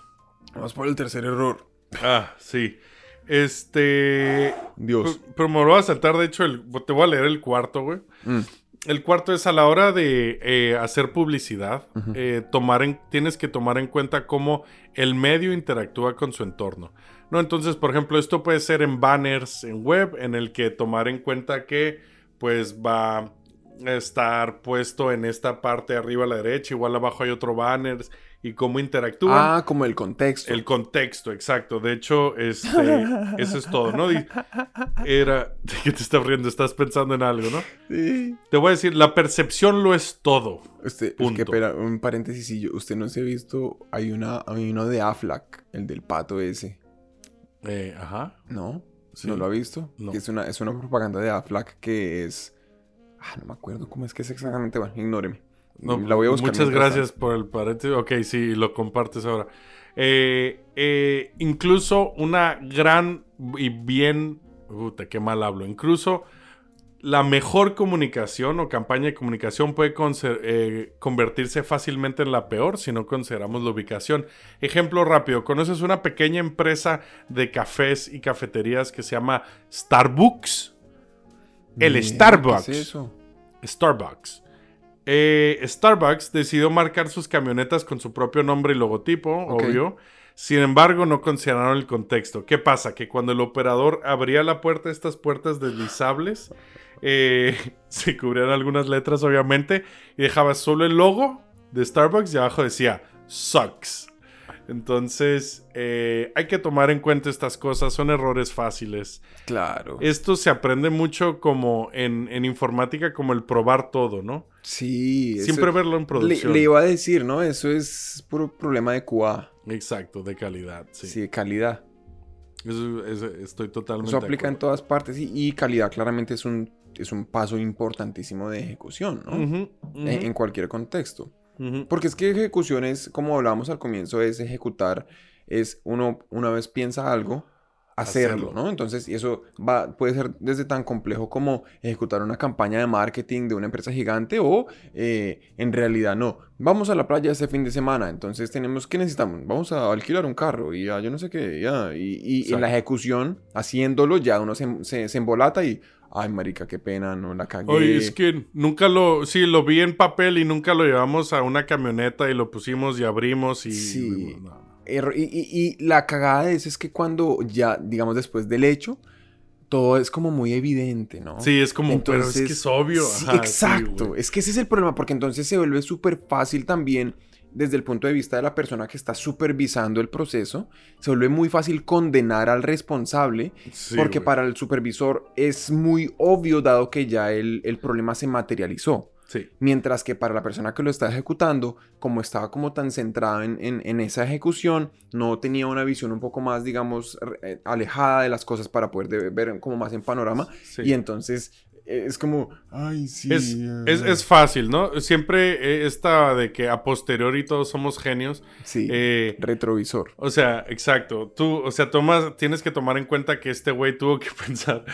[SPEAKER 2] Vamos por el tercer error.
[SPEAKER 1] Ah, sí. Este.
[SPEAKER 2] Dios.
[SPEAKER 1] Pero, me lo voy a saltar, de hecho, el- te voy a leer el cuarto, güey.
[SPEAKER 2] Mm.
[SPEAKER 1] El cuarto es a la hora de eh, hacer publicidad, eh, tomar en, tienes que tomar en cuenta cómo el medio interactúa con su entorno. ¿no? Entonces, por ejemplo, esto puede ser en banners en web, en el que tomar en cuenta que pues va estar puesto en esta parte arriba a la derecha, igual abajo hay otro banner y cómo interactúan.
[SPEAKER 2] Ah, como el contexto.
[SPEAKER 1] El contexto, exacto. De hecho, este, eso es todo, ¿no? Era. ¿De qué te estás riendo? Estás pensando en algo, ¿no?
[SPEAKER 2] Sí.
[SPEAKER 1] Te voy a decir, la percepción lo es todo.
[SPEAKER 2] Usted, es
[SPEAKER 1] Punto.
[SPEAKER 2] que, espera, un paréntesis, si yo- usted no se ha visto, hay una, hay uno de Aflac, el del pato ese,
[SPEAKER 1] Eh, ajá.
[SPEAKER 2] ¿no?
[SPEAKER 1] Sí.
[SPEAKER 2] ¿No lo ha visto?
[SPEAKER 1] No.
[SPEAKER 2] Es una, es una propaganda de Aflac que es, ah, no me acuerdo cómo es que es exactamente, bueno, ignóreme.
[SPEAKER 1] No,
[SPEAKER 2] la voy a buscar.
[SPEAKER 1] Muchas gracias por el paréntesis. Ok, sí, lo compartes ahora. Eh, eh, incluso una gran y bien. Puta, qué mal hablo. Incluso la mejor comunicación o campaña de comunicación puede eh, convertirse fácilmente en la peor si no consideramos la ubicación. Ejemplo rápido: ¿conoces una pequeja empresa de cafés y cafeterías que se llama Starbucks? El
[SPEAKER 2] Mira,
[SPEAKER 1] Starbucks.
[SPEAKER 2] ¿Qué es eso?
[SPEAKER 1] Starbucks. Eh, Starbucks decidió marcar sus camionetas con su propio nombre y logotipo, obvio. Sin embargo, no consideraron el contexto. ¿Qué pasa? Que cuando el operador abría la puerta, estas puertas deslizables, eh, se cubrían algunas letras, obviamente, y dejaba solo el logo de Starbucks y abajo decía Sucks. Entonces, eh, hay que tomar en cuenta estas cosas, son errores fáciles.
[SPEAKER 2] Claro.
[SPEAKER 1] Esto se aprende mucho como en, en informática, como el probar todo, ¿no?
[SPEAKER 2] Sí. eso-
[SPEAKER 1] Siempre verlo en producción.
[SPEAKER 2] le iba a decir, ¿no? Eso es puro problema de QA.
[SPEAKER 1] Exacto, de calidad, sí.
[SPEAKER 2] Sí, de calidad.
[SPEAKER 1] Eso- eso- estoy totalmente
[SPEAKER 2] Eso aplica en todas partes y, y calidad claramente es un, es un paso importantísimo de ejecución, ¿no? En cualquier contexto. Porque es que ejecución es, como hablábamos al comienzo, es ejecutar, es uno una vez piensa algo, hacerlo,
[SPEAKER 1] Hacerlo.
[SPEAKER 2] ¿no? Entonces, y eso va, puede ser desde tan complejo como ejecutar una campaña de marketing de una empresa gigante o eh, en realidad no. Vamos a la playa este fin de semana, entonces tenemos, ¿qué necesitamos? Vamos a alquilar un carro y ya, yo no sé qué, ya. Y, y en la ejecución, haciéndolo, ya uno se, se, se embolata y, ay, marica, qué pena, no la cagué.
[SPEAKER 1] Oye, es que nunca lo, sí, lo vi en papel y nunca lo llevamos a una camioneta y lo pusimos y abrimos y...
[SPEAKER 2] Sí.
[SPEAKER 1] no, no.
[SPEAKER 2] Erro- Y, y- y la cagada de eso es que cuando ya, digamos, después del hecho, todo es como muy evidente, ¿no?
[SPEAKER 1] Sí, es como, pero es que es obvio.
[SPEAKER 2] sí,
[SPEAKER 1] ajá, sí,
[SPEAKER 2] exacto. es que ese es el problema, porque entonces se vuelve súper fácil también desde el punto de vista de la persona que está supervisando el proceso. Se vuelve muy fácil condenar al responsable,
[SPEAKER 1] Sí,
[SPEAKER 2] porque para el supervisor es muy obvio dado que ya el, el problema se materializó.
[SPEAKER 1] Sí.
[SPEAKER 2] Mientras que para la persona que lo está ejecutando, como estaba como tan centrado en, en- en esa ejecución, no tenía una visión un poco más, digamos, eh, alejada de las cosas para poder de- ver como más en panorama.
[SPEAKER 1] sí.
[SPEAKER 2] Y entonces es como, ay, sí.
[SPEAKER 1] Es,
[SPEAKER 2] ah,
[SPEAKER 1] es, es fácil, ¿no? Siempre eh, esta de que a posteriori todos somos genios.
[SPEAKER 2] Sí,
[SPEAKER 1] eh,
[SPEAKER 2] retrovisor.
[SPEAKER 1] o sea, exacto. Tú, o sea, tomas, tienes que tomar en cuenta que este güey tuvo que pensar.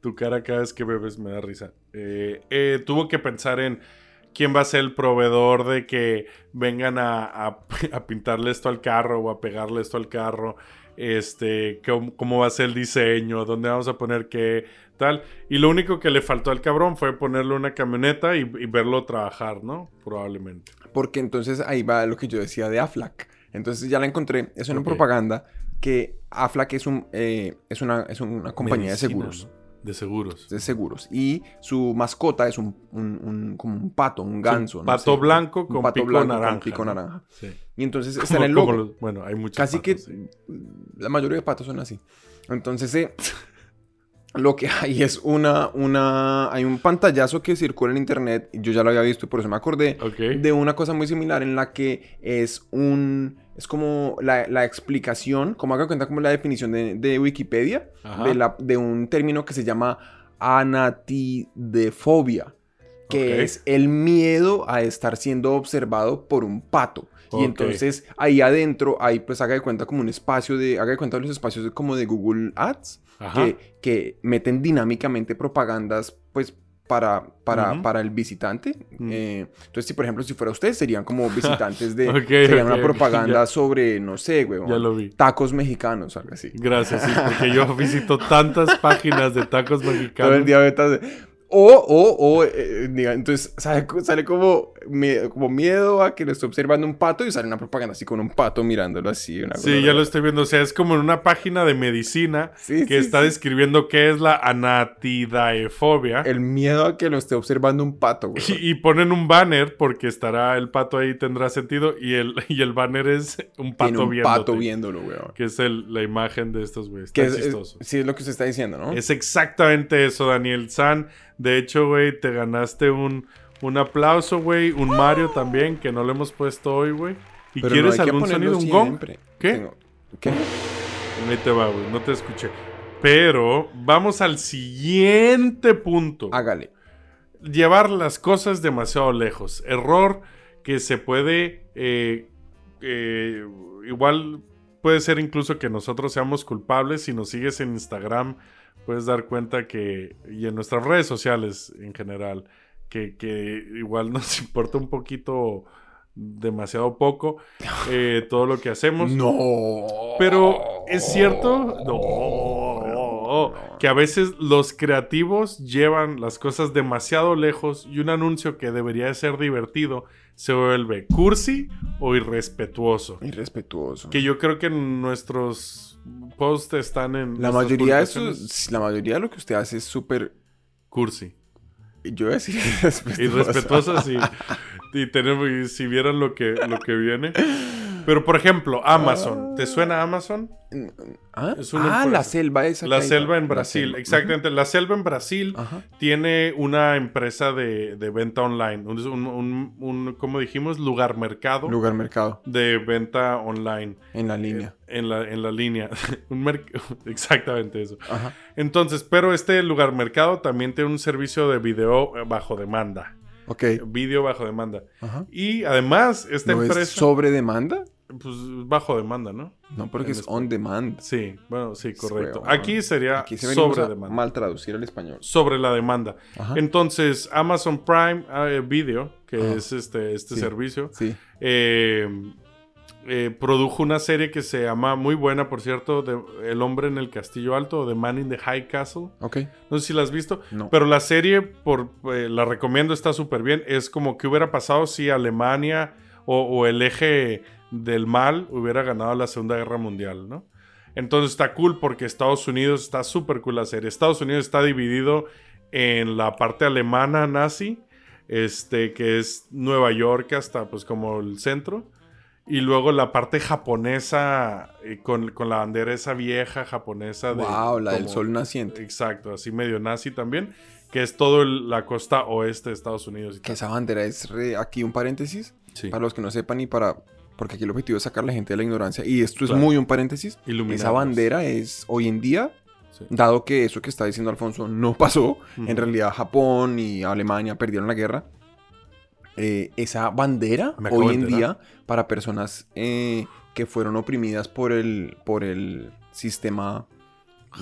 [SPEAKER 1] Tu cara cada vez que bebes me da risa. Eh, eh, tuvo que pensar en quién va a ser el proveedor de que vengan a, a- a pintarle esto al carro o a pegarle esto al carro. Este, cómo, cómo va a ser el diseño, dónde vamos a poner qué, tal. Y lo único que le faltó al cabrón fue ponerle una camioneta y, y verlo trabajar, ¿no? Probablemente.
[SPEAKER 2] Porque entonces ahí va lo que yo decía de Aflac. Entonces ya la encontré. Es una propaganda que Aflac es, un, eh, es, una, es una compañía
[SPEAKER 1] Medicina,
[SPEAKER 2] de seguros.
[SPEAKER 1] ¿no? De seguros.
[SPEAKER 2] De seguros. Y su mascota es un, un- un- como un pato, un ganso.
[SPEAKER 1] un
[SPEAKER 2] no
[SPEAKER 1] pato
[SPEAKER 2] sé,
[SPEAKER 1] blanco
[SPEAKER 2] un
[SPEAKER 1] con
[SPEAKER 2] pato
[SPEAKER 1] pico
[SPEAKER 2] blanco con
[SPEAKER 1] naranja.
[SPEAKER 2] pico naranja.
[SPEAKER 1] Sí.
[SPEAKER 2] Y entonces está en el logo.
[SPEAKER 1] los- bueno, hay muchos
[SPEAKER 2] Casi que
[SPEAKER 1] patos, sí.
[SPEAKER 2] la mayoría de patos son así. Entonces, eh, lo que hay es una, una, hay un pantallazo que circula en internet, yo ya lo había visto y por eso me acordé, de una cosa muy similar en la que es un, es como la, la explicación, como haga cuenta como la definición de, de Wikipedia,
[SPEAKER 1] Ajá.
[SPEAKER 2] de, la, de un término que se llama anatidefobia, que es el miedo a estar siendo observado por un pato.
[SPEAKER 1] Ok.
[SPEAKER 2] Y entonces ahí adentro, ahí pues haga de cuenta como un espacio de, haga de cuenta los espacios como de Google Ads, que, que meten dinámicamente propagandas pues para, para,
[SPEAKER 1] Ujú.
[SPEAKER 2] para el visitante.
[SPEAKER 1] Mm.
[SPEAKER 2] Eh, entonces, si por ejemplo, si fuera usted, serían como visitantes de...
[SPEAKER 1] Ok,
[SPEAKER 2] sería
[SPEAKER 1] ok,
[SPEAKER 2] una propaganda
[SPEAKER 1] ya.
[SPEAKER 2] sobre, no sé, güey,
[SPEAKER 1] Ya lo vi.
[SPEAKER 2] tacos mexicanos, algo así.
[SPEAKER 1] Gracias, sí, porque yo visito tantas páginas de tacos
[SPEAKER 2] Todo el
[SPEAKER 1] mexicanos.
[SPEAKER 2] día de- O, o, o, eh, diga, entonces sale, sale como, como miedo a que lo esté observando un pato y sale una propaganda así con un pato mirándolo así. Una
[SPEAKER 1] Sí, ya lo estoy viendo. O sea, es como en una página de medicina
[SPEAKER 2] Sí,
[SPEAKER 1] que
[SPEAKER 2] sí,
[SPEAKER 1] está
[SPEAKER 2] sí.
[SPEAKER 1] describiendo qué es la anatidaefobia.
[SPEAKER 2] El miedo a que lo esté observando un pato, güey.
[SPEAKER 1] Y, y ponen un banner porque estará el pato ahí, tendrá sentido. Y el, y el banner es un pato
[SPEAKER 2] Tiene un
[SPEAKER 1] viéndote,
[SPEAKER 2] pato viéndolo, güey.
[SPEAKER 1] Que es el- la imagen de estos güeyes.
[SPEAKER 2] Que
[SPEAKER 1] Está
[SPEAKER 2] es, es-
[SPEAKER 1] chistoso.
[SPEAKER 2] sí, es lo que usted está diciendo, ¿no?
[SPEAKER 1] Es exactamente eso, Daniel San. De hecho, güey, te ganaste un, un aplauso, güey. Un Mario también, que no le hemos puesto hoy, güey. ¿Y
[SPEAKER 2] Pero
[SPEAKER 1] quieres algún sonido? ¿Un gong? ¿Qué?
[SPEAKER 2] Tengo- ¿Qué?
[SPEAKER 1] Ahí te va, güey. No te escuché. Pero vamos al siguiente punto.
[SPEAKER 2] Hágale.
[SPEAKER 1] Llevar las cosas demasiado lejos. Error que se puede... eh, eh, igual puede ser incluso que nosotros seamos culpables. Si nos sigues en Instagram, puedes dar cuenta que... Y en nuestras redes sociales en general. Que, que igual nos importa un poquito... Demasiado poco eh, todo lo que hacemos.
[SPEAKER 2] No.
[SPEAKER 1] Pero es cierto no, que a veces los creativos llevan las cosas demasiado lejos y un anuncio que debería de ser divertido se vuelve cursi o irrespetuoso.
[SPEAKER 2] Irrespetuoso.
[SPEAKER 1] Que yo creo que nuestros posts están en...
[SPEAKER 2] La mayoría, de sus- la mayoría de lo que usted hace es súper...
[SPEAKER 1] Cursi.
[SPEAKER 2] Yo voy a decir irrespetuoso.
[SPEAKER 1] Irrespetuoso, sí. Y tenemos, y si vieran lo que, lo que viene. Pero, por ejemplo, Amazon. ¿Te suena Amazon?
[SPEAKER 2] ¿Ah?
[SPEAKER 1] Es
[SPEAKER 2] Ah, la selva esa.
[SPEAKER 1] La selva en
[SPEAKER 2] La
[SPEAKER 1] Brasil, exactamente. La selva en Brasil tiene una empresa de, de venta online. Un, un, un- ¿cómo dijimos? Lugar mercado
[SPEAKER 2] Lugar mercado.
[SPEAKER 1] de venta online.
[SPEAKER 2] En la línea.
[SPEAKER 1] En la, en la línea. Un Exactamente eso.
[SPEAKER 2] Ajá.
[SPEAKER 1] Entonces, pero este lugar mercado también tiene un servicio de video eh, bajo demanda.
[SPEAKER 2] Ok.
[SPEAKER 1] Video bajo demanda.
[SPEAKER 2] Ajá.
[SPEAKER 1] Y además, esta
[SPEAKER 2] ¿No
[SPEAKER 1] empresa...
[SPEAKER 2] es sobre demanda?
[SPEAKER 1] Pues bajo demanda, ¿no?
[SPEAKER 2] No, porque
[SPEAKER 1] En
[SPEAKER 2] es
[SPEAKER 1] español.
[SPEAKER 2] on demand.
[SPEAKER 1] Sí, bueno, sí, correcto. Aquí sería
[SPEAKER 2] Aquí se
[SPEAKER 1] sobre demanda.
[SPEAKER 2] mal traducir al español.
[SPEAKER 1] Sobre la demanda.
[SPEAKER 2] Ajá.
[SPEAKER 1] Entonces, Amazon Prime eh, Video, que
[SPEAKER 2] Ajá.
[SPEAKER 1] es este, este
[SPEAKER 2] Sí.
[SPEAKER 1] servicio,
[SPEAKER 2] Sí.
[SPEAKER 1] eh, eh, produjo una serie que se llama, muy buena, por cierto, de El hombre en el castillo alto, o The Man in the High Castle.
[SPEAKER 2] Ok.
[SPEAKER 1] No sé si la has visto.
[SPEAKER 2] No.
[SPEAKER 1] Pero la serie, por, la recomiendo, está súper bien. Es como que hubiera pasado si Alemania o, o el eje del mal hubiera ganado la Segunda Guerra Mundial, ¿no? Entonces está cool porque Estados Unidos está súper cool la serie. Estados Unidos está dividido en la parte alemana nazi, este, que es Nueva York hasta pues como el centro. Y luego la parte japonesa eh, con, con la bandera esa vieja japonesa. de-
[SPEAKER 2] wow, la del sol naciente.
[SPEAKER 1] Exacto, así medio nazi también, que es todo el- la costa oeste de Estados Unidos. Y
[SPEAKER 2] Que
[SPEAKER 1] tal.
[SPEAKER 2] esa bandera es re- aquí un paréntesis.
[SPEAKER 1] Sí.
[SPEAKER 2] Para los que no sepan y para... Porque aquí el objetivo es sacar a la gente de la ignorancia. Y esto es
[SPEAKER 1] Claro.
[SPEAKER 2] muy un paréntesis.
[SPEAKER 1] Iluminarlos.
[SPEAKER 2] Esa bandera es hoy en día,
[SPEAKER 1] Sí.
[SPEAKER 2] dado que eso que está diciendo Alfonso no pasó,
[SPEAKER 1] Ujú.
[SPEAKER 2] en realidad Japón y Alemania perdieron la guerra. eh, esa bandera hoy en día para personas eh, que fueron oprimidas por el, por el sistema,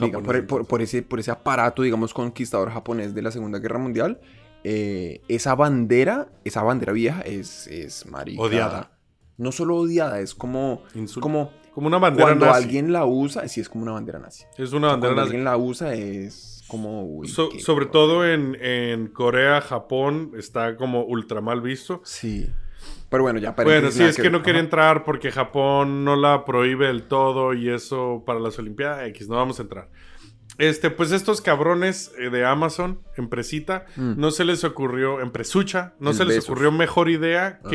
[SPEAKER 2] diga,
[SPEAKER 1] Japonés,
[SPEAKER 2] por, el- por- por ese, por ese aparato, digamos, conquistador japonés de la Segunda Guerra Mundial, eh, esa bandera, esa bandera vieja es, es marica.
[SPEAKER 1] Odiada.
[SPEAKER 2] No solo odiada, es como,
[SPEAKER 1] Insul-
[SPEAKER 2] como
[SPEAKER 1] Como una bandera
[SPEAKER 2] cuando
[SPEAKER 1] nazi.
[SPEAKER 2] alguien la usa, sí es como una bandera nazi.
[SPEAKER 1] Es una bandera
[SPEAKER 2] Cuando
[SPEAKER 1] nazi.
[SPEAKER 2] alguien la usa es como... uy,
[SPEAKER 1] So-
[SPEAKER 2] qué
[SPEAKER 1] sobre todo en, en Corea, Japón, está como ultra mal visto.
[SPEAKER 2] Sí. Pero bueno, ya
[SPEAKER 1] Bueno,
[SPEAKER 2] paréntesis,
[SPEAKER 1] sí, es que no quería entrar porque Japón no la prohíbe del todo y eso para las Olimpiadas X, no vamos a entrar. Este, pues estos cabrones eh, de Amazon, empresita,
[SPEAKER 2] Mm.
[SPEAKER 1] no se les ocurrió, empresucha, no
[SPEAKER 2] El
[SPEAKER 1] se les
[SPEAKER 2] besos.
[SPEAKER 1] ocurrió mejor idea
[SPEAKER 2] Ah.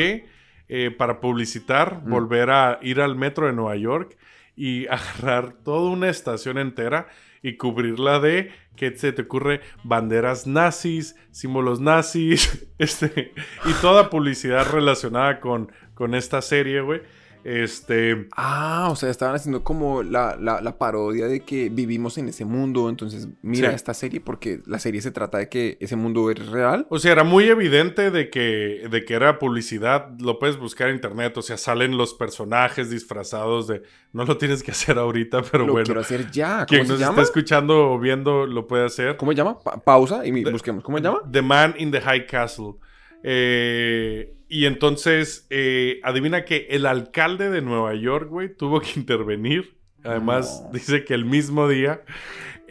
[SPEAKER 1] Que eh, para publicitar,
[SPEAKER 2] Mm.
[SPEAKER 1] volver a ir al metro de Nueva York y agarrar toda una estación entera y cubrirla de, ¿qué se te ocurre? Banderas nazis, símbolos nazis, este, y toda publicidad relacionada con, con esta serie, güey. Este,
[SPEAKER 2] Ah, o sea, estaban haciendo como la, la- la parodia de que vivimos en ese mundo. Entonces, mira
[SPEAKER 1] Sí.
[SPEAKER 2] esta serie porque la serie se trata de que ese mundo es real.
[SPEAKER 1] o sea, era muy evidente de que, de que era publicidad, lo puedes buscar en internet, o sea, salen los personajes disfrazados de, no lo tienes que hacer ahorita, pero
[SPEAKER 2] Lo
[SPEAKER 1] bueno,
[SPEAKER 2] quiero hacer ya. ¿Cómo
[SPEAKER 1] quien nos
[SPEAKER 2] llama?
[SPEAKER 1] está escuchando o viendo lo puede hacer.
[SPEAKER 2] ¿Cómo se llama? Pa- pausa y
[SPEAKER 1] De-
[SPEAKER 2] busquemos. ¿Cómo se llama?
[SPEAKER 1] The Man in the High Castle. Eh, y entonces, eh, adivina que el alcalde de Nueva York, güey, tuvo que intervenir. Además,
[SPEAKER 2] No.
[SPEAKER 1] dice que el mismo día.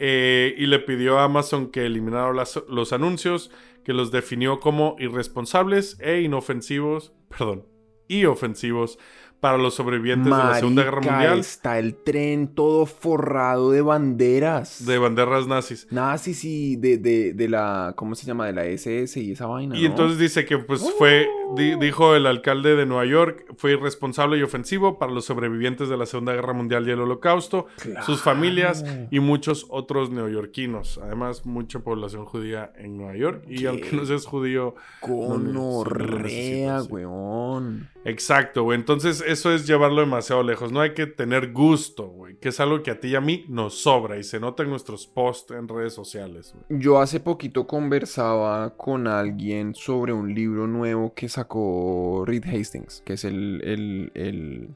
[SPEAKER 1] eh, y le pidió a Amazon que eliminara las- los anuncios, que los definió como irresponsables e inofensivos, perdón, y ofensivos para los sobrevivientes de la Segunda Guerra Mundial
[SPEAKER 2] Está el tren todo forrado de banderas.
[SPEAKER 1] de banderas nazis.
[SPEAKER 2] Nazis y de, de, de la. ¿Cómo se llama? De la SS y esa vaina.
[SPEAKER 1] Y
[SPEAKER 2] ¿no?
[SPEAKER 1] entonces dice que pues fue,
[SPEAKER 2] Oh.
[SPEAKER 1] di- dijo el alcalde de Nueva York, fue irresponsable y ofensivo para los sobrevivientes de la Segunda Guerra Mundial y el Holocausto, sus familias y muchos otros neoyorquinos. Además, mucha población judía en Nueva York. Y
[SPEAKER 2] ¿Qué?
[SPEAKER 1] aunque no seas judío, no ne- no
[SPEAKER 2] weón.
[SPEAKER 1] exacto, güey. Entonces, eso es llevarlo demasiado lejos. No hay que tener gusto, güey, que es algo que a ti y a mí nos sobra y se nota en nuestros posts en redes sociales, güey.
[SPEAKER 2] Yo hace poquito conversaba con alguien sobre un libro nuevo que sacó Reed Hastings, que es el, el, el,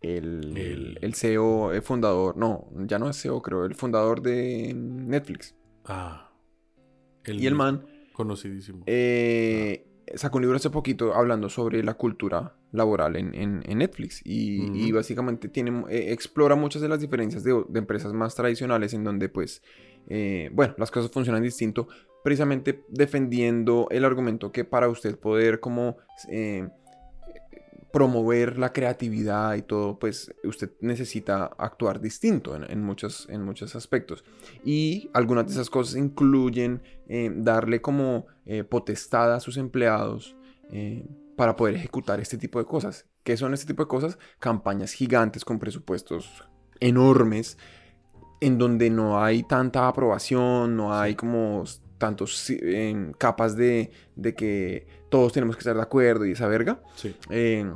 [SPEAKER 2] el,
[SPEAKER 1] El-
[SPEAKER 2] el CEO, el fundador, no, ya no es CEO, creo, el fundador de Netflix.
[SPEAKER 1] Ah.
[SPEAKER 2] Y el man
[SPEAKER 1] Conocidísimo.
[SPEAKER 2] eh, sacó un libro hace poquito hablando sobre la cultura laboral en, en- en Netflix y, básicamente tiene, eh, explora muchas de las diferencias de, de empresas más tradicionales en donde pues, eh, bueno, las cosas funcionan distinto, precisamente defendiendo el argumento que para usted poder como eh, promover la creatividad y todo, pues usted necesita actuar distinto en, en muchos, en muchos aspectos. Y algunas de esas cosas incluyen eh, darle como eh, potestad a sus empleados eh, para poder ejecutar este tipo de cosas. ¿Qué son este tipo de cosas? Campañas gigantes con presupuestos enormes en donde no hay tanta aprobación, no hay como tantos capas de, de que todos tenemos que estar de acuerdo y esa verga.
[SPEAKER 1] Sí.
[SPEAKER 2] Eh,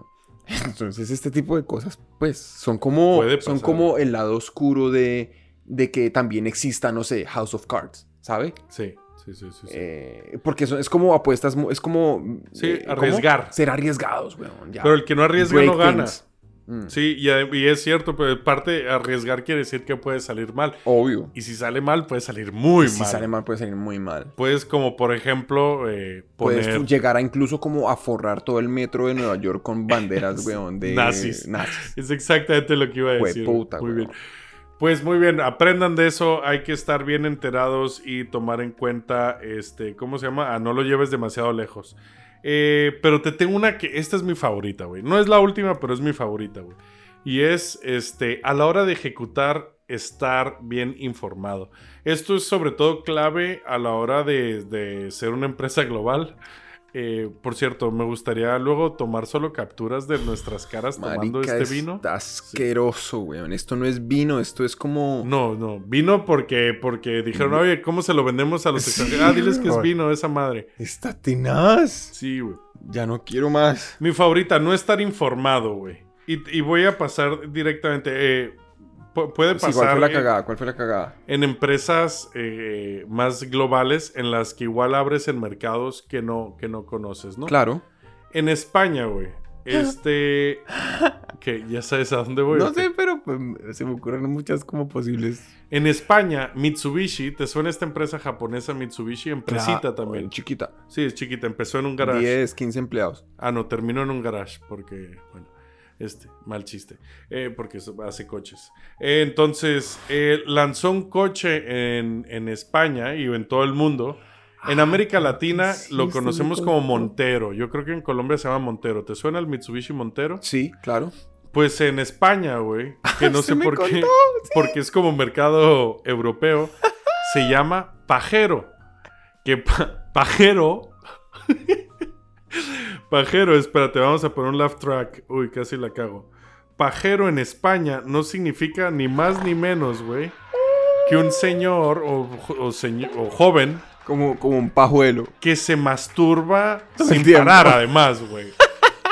[SPEAKER 2] entonces este tipo de cosas pues son como, son como el lado oscuro de, de que también exista, no sé, House of Cards, ¿sabe?
[SPEAKER 1] Sí, sí, sí, sí. sí.
[SPEAKER 2] Eh, porque es como apuestas, es como...
[SPEAKER 1] Sí,
[SPEAKER 2] eh, ¿cómo?
[SPEAKER 1] arriesgar.
[SPEAKER 2] Ser arriesgados, weón. ya.
[SPEAKER 1] Pero el que no arriesga no gana.
[SPEAKER 2] things. Mm,
[SPEAKER 1] Sí, y, y es cierto, pero parte arriesgar quiere decir que puede salir mal.
[SPEAKER 2] Obvio.
[SPEAKER 1] Y si sale mal, puede salir muy
[SPEAKER 2] Y si
[SPEAKER 1] mal.
[SPEAKER 2] sale mal, puede salir muy mal.
[SPEAKER 1] Puedes, como por ejemplo, eh,
[SPEAKER 2] Puedes
[SPEAKER 1] poner.
[SPEAKER 2] llegar a incluso como a forrar todo el metro de Nueva York con banderas, weón, de
[SPEAKER 1] Nazis.
[SPEAKER 2] nazis.
[SPEAKER 1] Es exactamente lo que iba a decir.
[SPEAKER 2] Jueputa,
[SPEAKER 1] muy
[SPEAKER 2] weón.
[SPEAKER 1] bien. Pues muy bien, aprendan de eso, hay que estar bien enterados y tomar en cuenta, este, ¿cómo se llama? Ah, no lo lleves demasiado lejos. Eh, pero te tengo una que, esta es mi favorita, güey. No es la última, pero es mi favorita, güey. Y es, este, a la hora de ejecutar, estar bien informado. Esto es sobre todo clave a la hora de, de ser una empresa global. Eh, por cierto, me gustaría luego tomar solo capturas de nuestras caras tomando este vino.
[SPEAKER 2] Está asqueroso, weón. Esto no es vino, esto es como...
[SPEAKER 1] No, no, vino porque, porque dijeron, oye, ¿cómo se lo vendemos a los
[SPEAKER 2] Sí,
[SPEAKER 1] extranjeros? Ah, diles que es vino esa madre.
[SPEAKER 2] Está tenaz.
[SPEAKER 1] Sí, güey.
[SPEAKER 2] Ya no quiero más.
[SPEAKER 1] Mi favorita, no estar informado, güey. Y, y voy a pasar directamente. eh, pu- puede
[SPEAKER 2] Sí, ¿Cuál
[SPEAKER 1] pasar
[SPEAKER 2] fue la
[SPEAKER 1] en-
[SPEAKER 2] cagada? ¿Cuál fue la cagada?
[SPEAKER 1] en empresas eh, más globales en las que igual abres en mercados que no, que no conoces, ¿no?
[SPEAKER 2] Claro.
[SPEAKER 1] En España, güey. Este. que ya sabes a dónde voy.
[SPEAKER 2] no sé, pero pues, se me ocurren muchas como posibles.
[SPEAKER 1] En España, Mitsubishi, ¿te suena esta empresa japonesa Mitsubishi? Empresita
[SPEAKER 2] Claro,
[SPEAKER 1] también.
[SPEAKER 2] Chiquita.
[SPEAKER 1] Sí, es chiquita, empezó en un garage.
[SPEAKER 2] 10, 15 empleados.
[SPEAKER 1] Ah, no, terminó en un garage porque, bueno, este, mal chiste, eh, porque hace coches. Eh, entonces, eh, lanzó un coche en, en España y en todo el mundo. En América Latina
[SPEAKER 2] sí,
[SPEAKER 1] lo conocemos como. Montero. Yo creo que en Colombia se llama Montero. ¿Te suena el Mitsubishi Montero?
[SPEAKER 2] Sí, claro.
[SPEAKER 1] Pues en España, güey, que no sé por qué, porque es como mercado europeo, se llama pajero. Que pa- pajero. Pajero, espérate, vamos a poner un laugh track. Uy, casi la cago. Pajero en España no significa ni más ni menos, güey, que un señor o, o señor- o joven
[SPEAKER 2] Como, como un pajuelo.
[SPEAKER 1] que se masturba sin
[SPEAKER 2] tiempo.
[SPEAKER 1] parar, además, güey.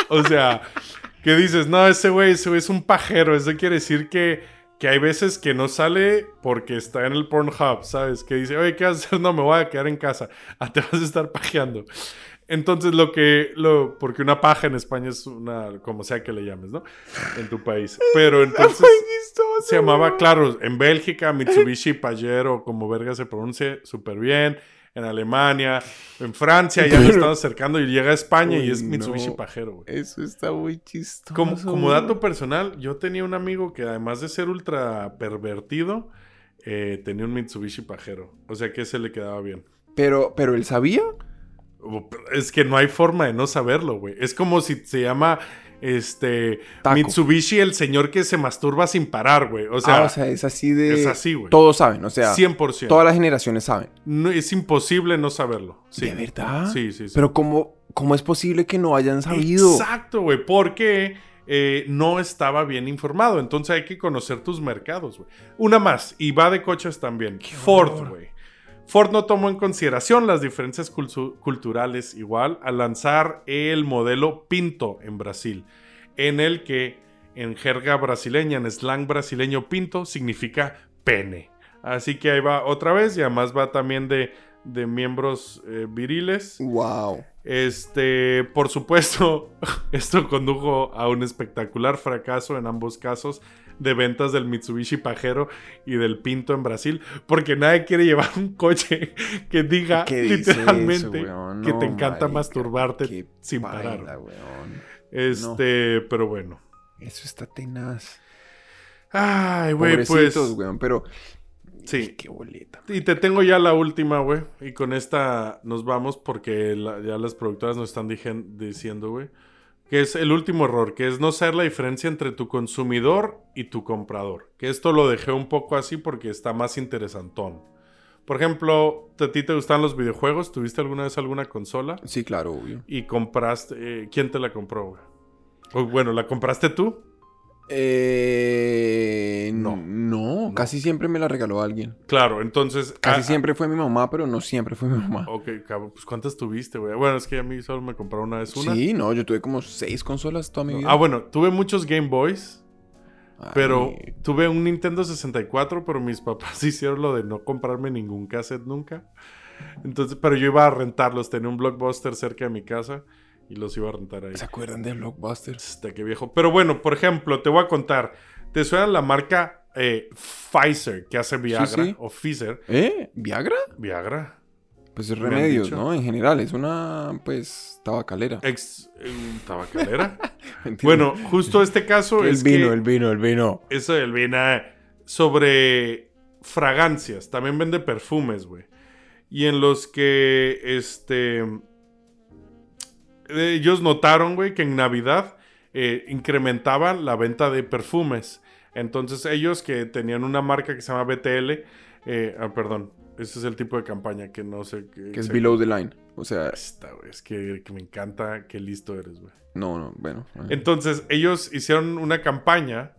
[SPEAKER 1] O sea, que dices, no, ese güey, ese güey es un pajero. Eso quiere decir que, que hay veces que no sale porque está en el Pornhub, ¿sabes? Que dice, oye, ¿qué vas a hacer? No, me voy a quedar en casa. Ah, te vas a estar pajeando. Entonces, lo que, lo, porque una paja en España es una, como sea que le llames, ¿no? En tu país. Pero entonces se llamaba, claro, en Bélgica, Mitsubishi Pajero, como verga se pronuncia súper bien. En Alemania, en Francia, ya me
[SPEAKER 2] Pero-
[SPEAKER 1] estamos acercando y llega a España y es Mitsubishi
[SPEAKER 2] no.
[SPEAKER 1] Pajero, güey.
[SPEAKER 2] Eso está muy chistoso.
[SPEAKER 1] Como, como dato personal, yo tenía un amigo que además de ser ultra pervertido, eh, tenía un Mitsubishi Pajero. O sea que ese le quedaba bien.
[SPEAKER 2] Pero, pero él sabía.
[SPEAKER 1] Es que no hay forma de no saberlo, güey. Es como si se llama este
[SPEAKER 2] Taco.
[SPEAKER 1] Mitsubishi el señor que se masturba sin parar, güey. O sea,
[SPEAKER 2] ah, o sea, es así de.
[SPEAKER 1] es así, güey.
[SPEAKER 2] Todos saben, o sea.
[SPEAKER 1] 100%.
[SPEAKER 2] Todas las generaciones saben.
[SPEAKER 1] No, es imposible no saberlo. Sí.
[SPEAKER 2] ¿De verdad?
[SPEAKER 1] Sí, sí, sí.
[SPEAKER 2] Pero ¿cómo, ¿cómo es posible que no hayan sabido?
[SPEAKER 1] Exacto, güey. Porque eh, no estaba bien informado. Entonces hay que conocer tus mercados, güey. Una más, y va de coches también. Ford, güey. Ford no tomó en consideración las diferencias cultu- culturales igual al lanzar el modelo Pinto en Brasil, en el que en jerga brasileña, en slang brasileño, Pinto significa pene. Así que ahí va otra vez y además va también de, de miembros eh, viriles.
[SPEAKER 2] Wow.
[SPEAKER 1] Este, por supuesto, esto condujo a un espectacular fracaso en ambos casos de ventas del Mitsubishi Pajero y del Pinto en Brasil, porque nadie quiere llevar un coche que diga
[SPEAKER 2] ¿Qué dice
[SPEAKER 1] literalmente
[SPEAKER 2] eso,
[SPEAKER 1] que te encanta
[SPEAKER 2] marica,
[SPEAKER 1] masturbarte sin
[SPEAKER 2] paila,
[SPEAKER 1] parar.
[SPEAKER 2] weón.
[SPEAKER 1] Este, pero bueno.
[SPEAKER 2] Eso está tenaz.
[SPEAKER 1] Ay, güey, pues
[SPEAKER 2] weón, pero...
[SPEAKER 1] sí.
[SPEAKER 2] Qué boleta.
[SPEAKER 1] Y te tengo ya la última, güey. Y con esta nos vamos porque la- ya las productoras nos están dijen- diciendo, güey. Que es el último error, que es no saber la diferencia entre tu consumidor y tu comprador. Que esto lo dejé un poco así porque está más interesantón. Por ejemplo, ¿a ti te gustan los videojuegos? ¿Tuviste alguna vez alguna consola?
[SPEAKER 2] Sí, claro, obvio.
[SPEAKER 1] Y compraste... eh, ¿Quién te la compró? O, bueno, ¿la compraste tú?
[SPEAKER 2] Eh,
[SPEAKER 1] No.
[SPEAKER 2] no. No, casi siempre me la regaló alguien.
[SPEAKER 1] Claro, entonces...
[SPEAKER 2] Casi
[SPEAKER 1] ah,
[SPEAKER 2] siempre fue mi mamá, pero no siempre fue mi mamá.
[SPEAKER 1] Ok, cabrón, pues ¿cuántas tuviste, güey? Bueno, es que a mí solo me compraron una vez una.
[SPEAKER 2] Sí, no, yo tuve como seis consolas toda mi vida.
[SPEAKER 1] Ah, bueno, tuve muchos Game Boys,
[SPEAKER 2] Ay,
[SPEAKER 1] pero tuve un Nintendo 64, pero mis papás hicieron lo de no comprarme ningún cassette nunca. Entonces, pero yo iba a rentarlos, tenía un blockbuster cerca de mi casa y los iba a rentar ahí.
[SPEAKER 2] ¿Se acuerdan de Blockbuster?
[SPEAKER 1] Hasta qué viejo. Pero bueno, por ejemplo, te voy a contar. ¿Te suena la marca eh, Pfizer que hace Viagra?
[SPEAKER 2] sí.
[SPEAKER 1] O Pfizer.
[SPEAKER 2] ¿Eh? ¿Viagra?
[SPEAKER 1] Viagra.
[SPEAKER 2] Pues es remedios. ¿no? En general, es una, pues, tabacalera.
[SPEAKER 1] Ex eh, tabacalera. Bueno, justo este caso
[SPEAKER 2] el
[SPEAKER 1] es
[SPEAKER 2] vino,
[SPEAKER 1] que
[SPEAKER 2] el vino, el vino.
[SPEAKER 1] eso del vino eh, sobre fragancias. También vende perfumes, güey. Y en los que, este... Ellos notaron, güey, que en Navidad eh, incrementaban la venta de perfumes. Entonces ellos que tenían una marca que se llama BTL, eh, ah, perdón, ese es el tipo de campaña que no sé qué.
[SPEAKER 2] Que es below the line. O sea,
[SPEAKER 1] Esta, güey, es que, que me encanta, qué listo eres, güey.
[SPEAKER 2] no, no, bueno. eh.
[SPEAKER 1] Entonces ellos hicieron una campaña.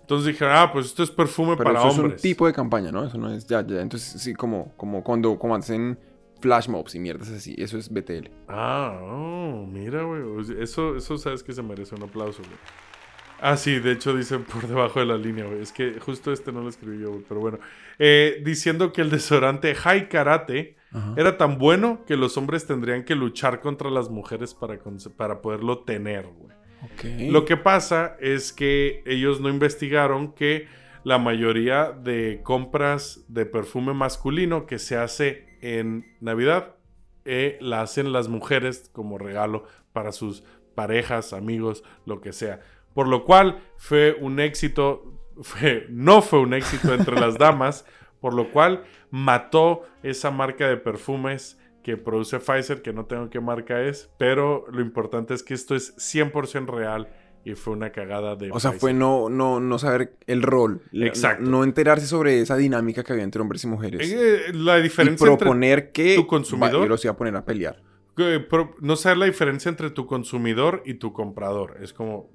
[SPEAKER 1] Entonces dijeron, ah, pues esto es perfume
[SPEAKER 2] Pero
[SPEAKER 1] para
[SPEAKER 2] eso es
[SPEAKER 1] hombres.
[SPEAKER 2] un tipo de campaña, ¿no? Eso no es ya, ya. Entonces, sí, como, como cuando como hacen flash mobs y mierdas así. Eso es BTL.
[SPEAKER 1] Ah, oh, mira, güey. Eso, eso sabes que se merece un aplauso, güey. Ah, sí, de hecho dice por debajo de la línea, güey. Es que justo este no lo escribí yo, güey. Pero bueno. Eh, diciendo que el desodorante High Karate
[SPEAKER 2] Ajá.
[SPEAKER 1] era tan bueno que los hombres tendrían que luchar contra las mujeres para, para poderlo tener, güey.
[SPEAKER 2] Ok.
[SPEAKER 1] Lo que pasa es que ellos no investigaron que la mayoría de compras de perfume masculino que se hace en Navidad eh, la hacen las mujeres como regalo para sus parejas, amigos, lo que sea. Por lo cual fue un éxito, no fue un éxito entre las damas, por lo cual mató esa marca de perfumes que produce Pfizer, que no tengo qué marca es, pero lo importante es que esto es 100% real y fue una cagada de
[SPEAKER 2] O sea, fue no, no, no saber el rol.
[SPEAKER 1] Exacto.
[SPEAKER 2] No, enterarse sobre esa dinámica que había entre hombres y mujeres.
[SPEAKER 1] Eh, la
[SPEAKER 2] y
[SPEAKER 1] diferencia entre
[SPEAKER 2] proponer que
[SPEAKER 1] tu consumidor-
[SPEAKER 2] va, yo los iba a poner a pelear.
[SPEAKER 1] pro- no saber la diferencia entre tu consumidor y tu comprador. Es como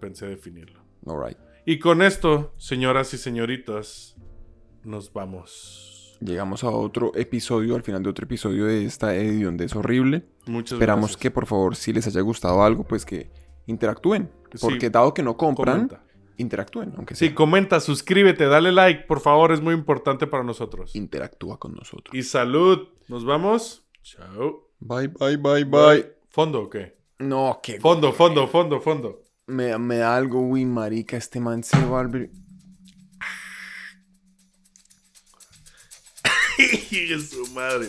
[SPEAKER 1] pensé definirlo.
[SPEAKER 2] Alright.
[SPEAKER 1] Y con esto, señoras y señoritas, nos vamos.
[SPEAKER 2] Llegamos a otro episodio, al final de otro episodio de esta edición de Es Horrible.
[SPEAKER 1] Muchas
[SPEAKER 2] Esperamos
[SPEAKER 1] gracias.
[SPEAKER 2] que por favor, si les haya gustado algo, pues que interactúen.
[SPEAKER 1] Sí.
[SPEAKER 2] Porque dado que no compran,
[SPEAKER 1] Comenta.
[SPEAKER 2] interactúen, aunque sea.
[SPEAKER 1] Sí, comenta, suscríbete, dale like, por favor, es muy importante para nosotros.
[SPEAKER 2] Interactúa con nosotros.
[SPEAKER 1] Y salud. Nos vamos. Chao.
[SPEAKER 2] Bye, bye, bye, bye.
[SPEAKER 1] ¿Fondo o qué?
[SPEAKER 2] No, que
[SPEAKER 1] Fondo, fondo, fondo, fondo.
[SPEAKER 2] me, me da algo, uy, marica, este man se va a volver-
[SPEAKER 1] ¡Hijo su madre!